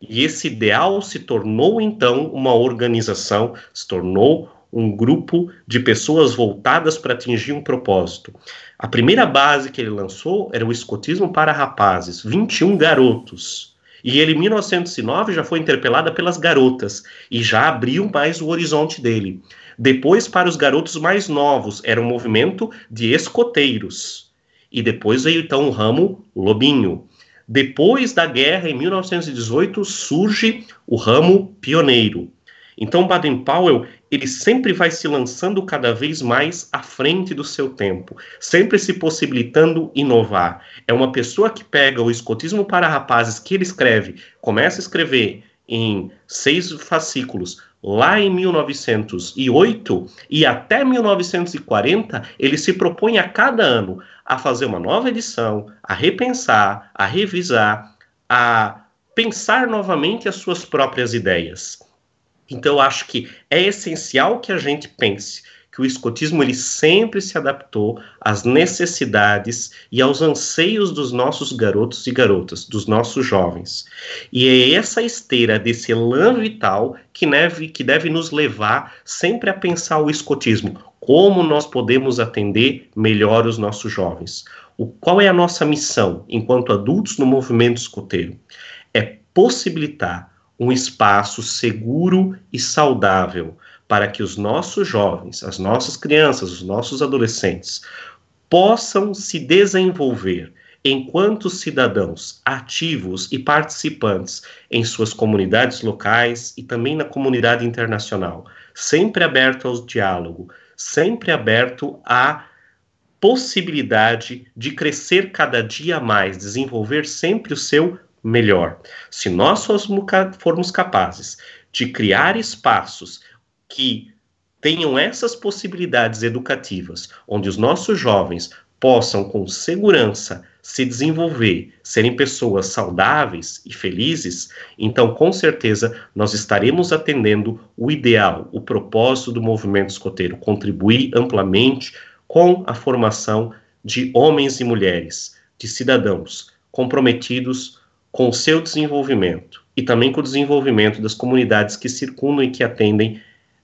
e esse ideal se tornou então uma organização, se tornou um grupo de pessoas voltadas para atingir um propósito. A primeira base que ele lançou era o escotismo para rapazes, 21 garotos. E ele, em 1909, já foi interpelada pelas garotas e já abriu mais o horizonte dele. Depois, para os garotos mais novos, era um movimento de escoteiros. E depois veio então o ramo Lobinho. Depois da guerra, em 1918, surge o ramo pioneiro. Então, Baden-Powell ele sempre vai se lançando cada vez mais à frente do seu tempo, sempre se possibilitando inovar. É uma pessoa que pega o escotismo para rapazes que ele escreve, começa a escrever em seis fascículos lá em 1908 e até 1940, ele se propõe a cada ano a fazer uma nova edição, a repensar, a revisar, a pensar novamente as suas próprias ideias. Então, acho que é essencial que a gente pense que o escotismo ele sempre se adaptou às necessidades e aos anseios dos nossos garotos e garotas, dos nossos jovens. E é essa esteira desse elan vital que deve, que deve nos levar sempre a pensar o escotismo, como nós podemos atender melhor os nossos jovens. O, qual é a nossa missão enquanto adultos no movimento escoteiro? É possibilitar um espaço seguro e saudável para que os nossos jovens, as nossas crianças, os nossos adolescentes possam se desenvolver enquanto cidadãos ativos e participantes em suas comunidades locais e também na comunidade internacional, sempre aberto ao diálogo, sempre aberto à possibilidade de crescer cada dia mais, desenvolver sempre o seu melhor. Se nós formos capazes de criar espaços que tenham essas possibilidades educativas, onde os nossos jovens possam com segurança se desenvolver, serem pessoas saudáveis e felizes, então com certeza nós estaremos atendendo o ideal, o propósito do movimento escoteiro, contribuir amplamente com a formação de homens e mulheres, de cidadãos comprometidos com o seu desenvolvimento e também com o desenvolvimento das comunidades que circundam e que atendem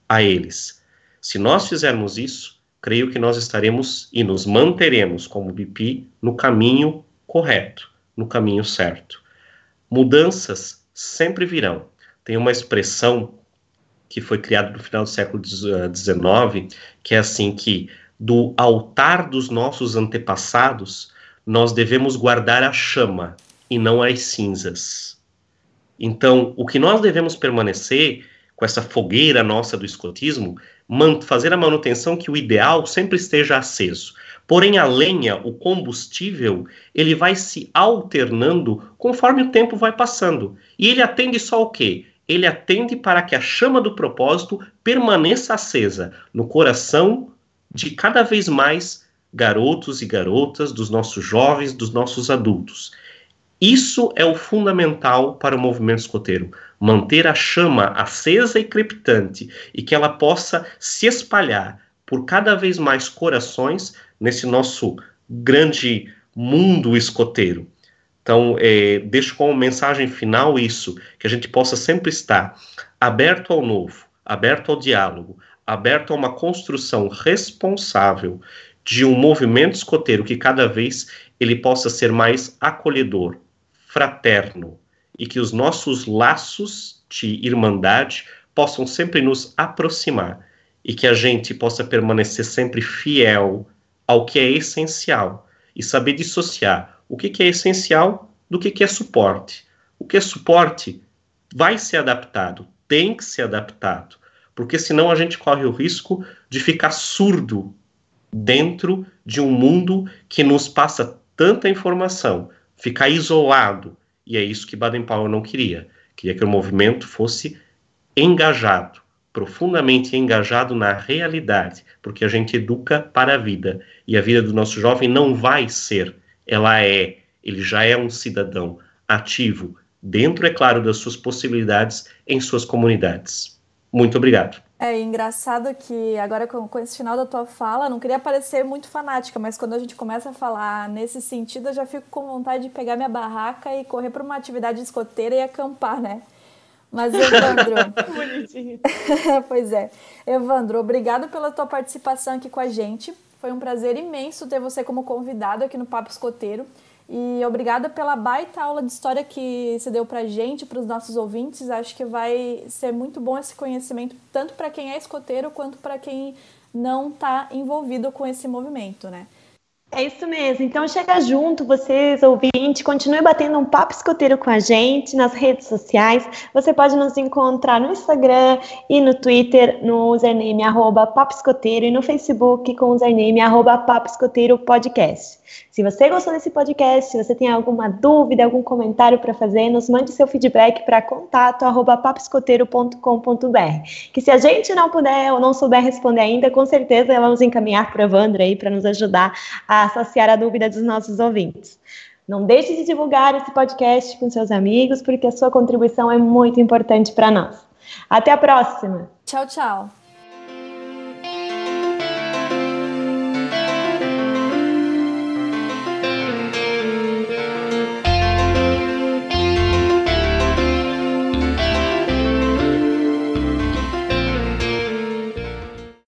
a eles. Se nós fizermos isso, creio que nós estaremos e nos manteremos como BP no caminho correto, no caminho certo. Mudanças sempre virão. Tem uma expressão que foi criada no final do século XIX, que é assim que do altar dos nossos antepassados nós devemos guardar a chama e não as cinzas. Então, o que nós devemos permanecer com essa fogueira nossa do escotismo, fazer a manutenção que o ideal sempre esteja aceso, Porém, a lenha, o combustível, ele vai se alternando conforme o tempo vai passando. E ele atende só o quê? Ele atende para que a chama do propósito permaneça acesa no coração de cada vez mais garotos e garotas, dos nossos jovens, dos nossos adultos. Isso é o fundamental para o movimento escoteiro manter a chama acesa e crepitante e que ela possa se espalhar por cada vez mais corações nesse nosso grande mundo escoteiro. Então, é, deixo como mensagem final isso, que a gente possa sempre estar aberto ao novo, aberto ao diálogo, aberto a uma construção responsável de um movimento escoteiro que cada vez ele possa ser mais acolhedor, fraterno, e que os nossos laços de irmandade possam sempre nos aproximar e que a gente possa permanecer sempre fiel ao que é essencial e saber dissociar o que, que é essencial do que, que é suporte. O que é suporte vai ser adaptado, tem que ser adaptado, porque senão a gente corre o risco de ficar surdo dentro de um mundo que nos passa tanta informação, ficar isolado, e é isso que Baden-Powell não queria. Queria que o movimento fosse engajado, profundamente engajado na realidade, porque a gente educa para a vida. E a vida do nosso jovem não vai ser, ela é, ele já é um cidadão ativo, dentro, é claro, das suas possibilidades em suas comunidades. Muito obrigado. É engraçado que agora com, com, esse final da tua fala, não queria parecer muito fanática, mas quando a gente começa a falar nesse sentido, eu já fico com vontade de pegar minha barraca e correr para uma atividade escoteira e acampar, né? Mas Evandro, pois é, Evandro, obrigado pela tua participação aqui com a gente. Foi um prazer imenso ter você como convidado aqui no Papo Escoteiro. E obrigada pela baita aula de história que você deu para gente, para os nossos ouvintes. Acho que vai ser muito bom esse conhecimento, tanto para quem é escoteiro quanto para quem não está envolvido com esse movimento, né? É isso mesmo. Então chega junto, vocês ouvintes, continue batendo um papo escoteiro com a gente nas redes sociais. Você pode nos encontrar no Instagram e no Twitter no username arroba papo escoteiro e no Facebook com o username arroba papo escoteiro podcast. Se você gostou desse podcast, se você tem alguma dúvida, algum comentário para fazer, nos mande seu feedback para contato@papiscoteiro.com.br. Que se a gente não puder ou não souber responder ainda, com certeza vamos encaminhar para a Evandro aí para nos ajudar a saciar a dúvida dos nossos ouvintes. Não deixe de divulgar esse podcast com seus amigos, porque a sua contribuição é muito importante para nós. Até a próxima! Tchau, tchau!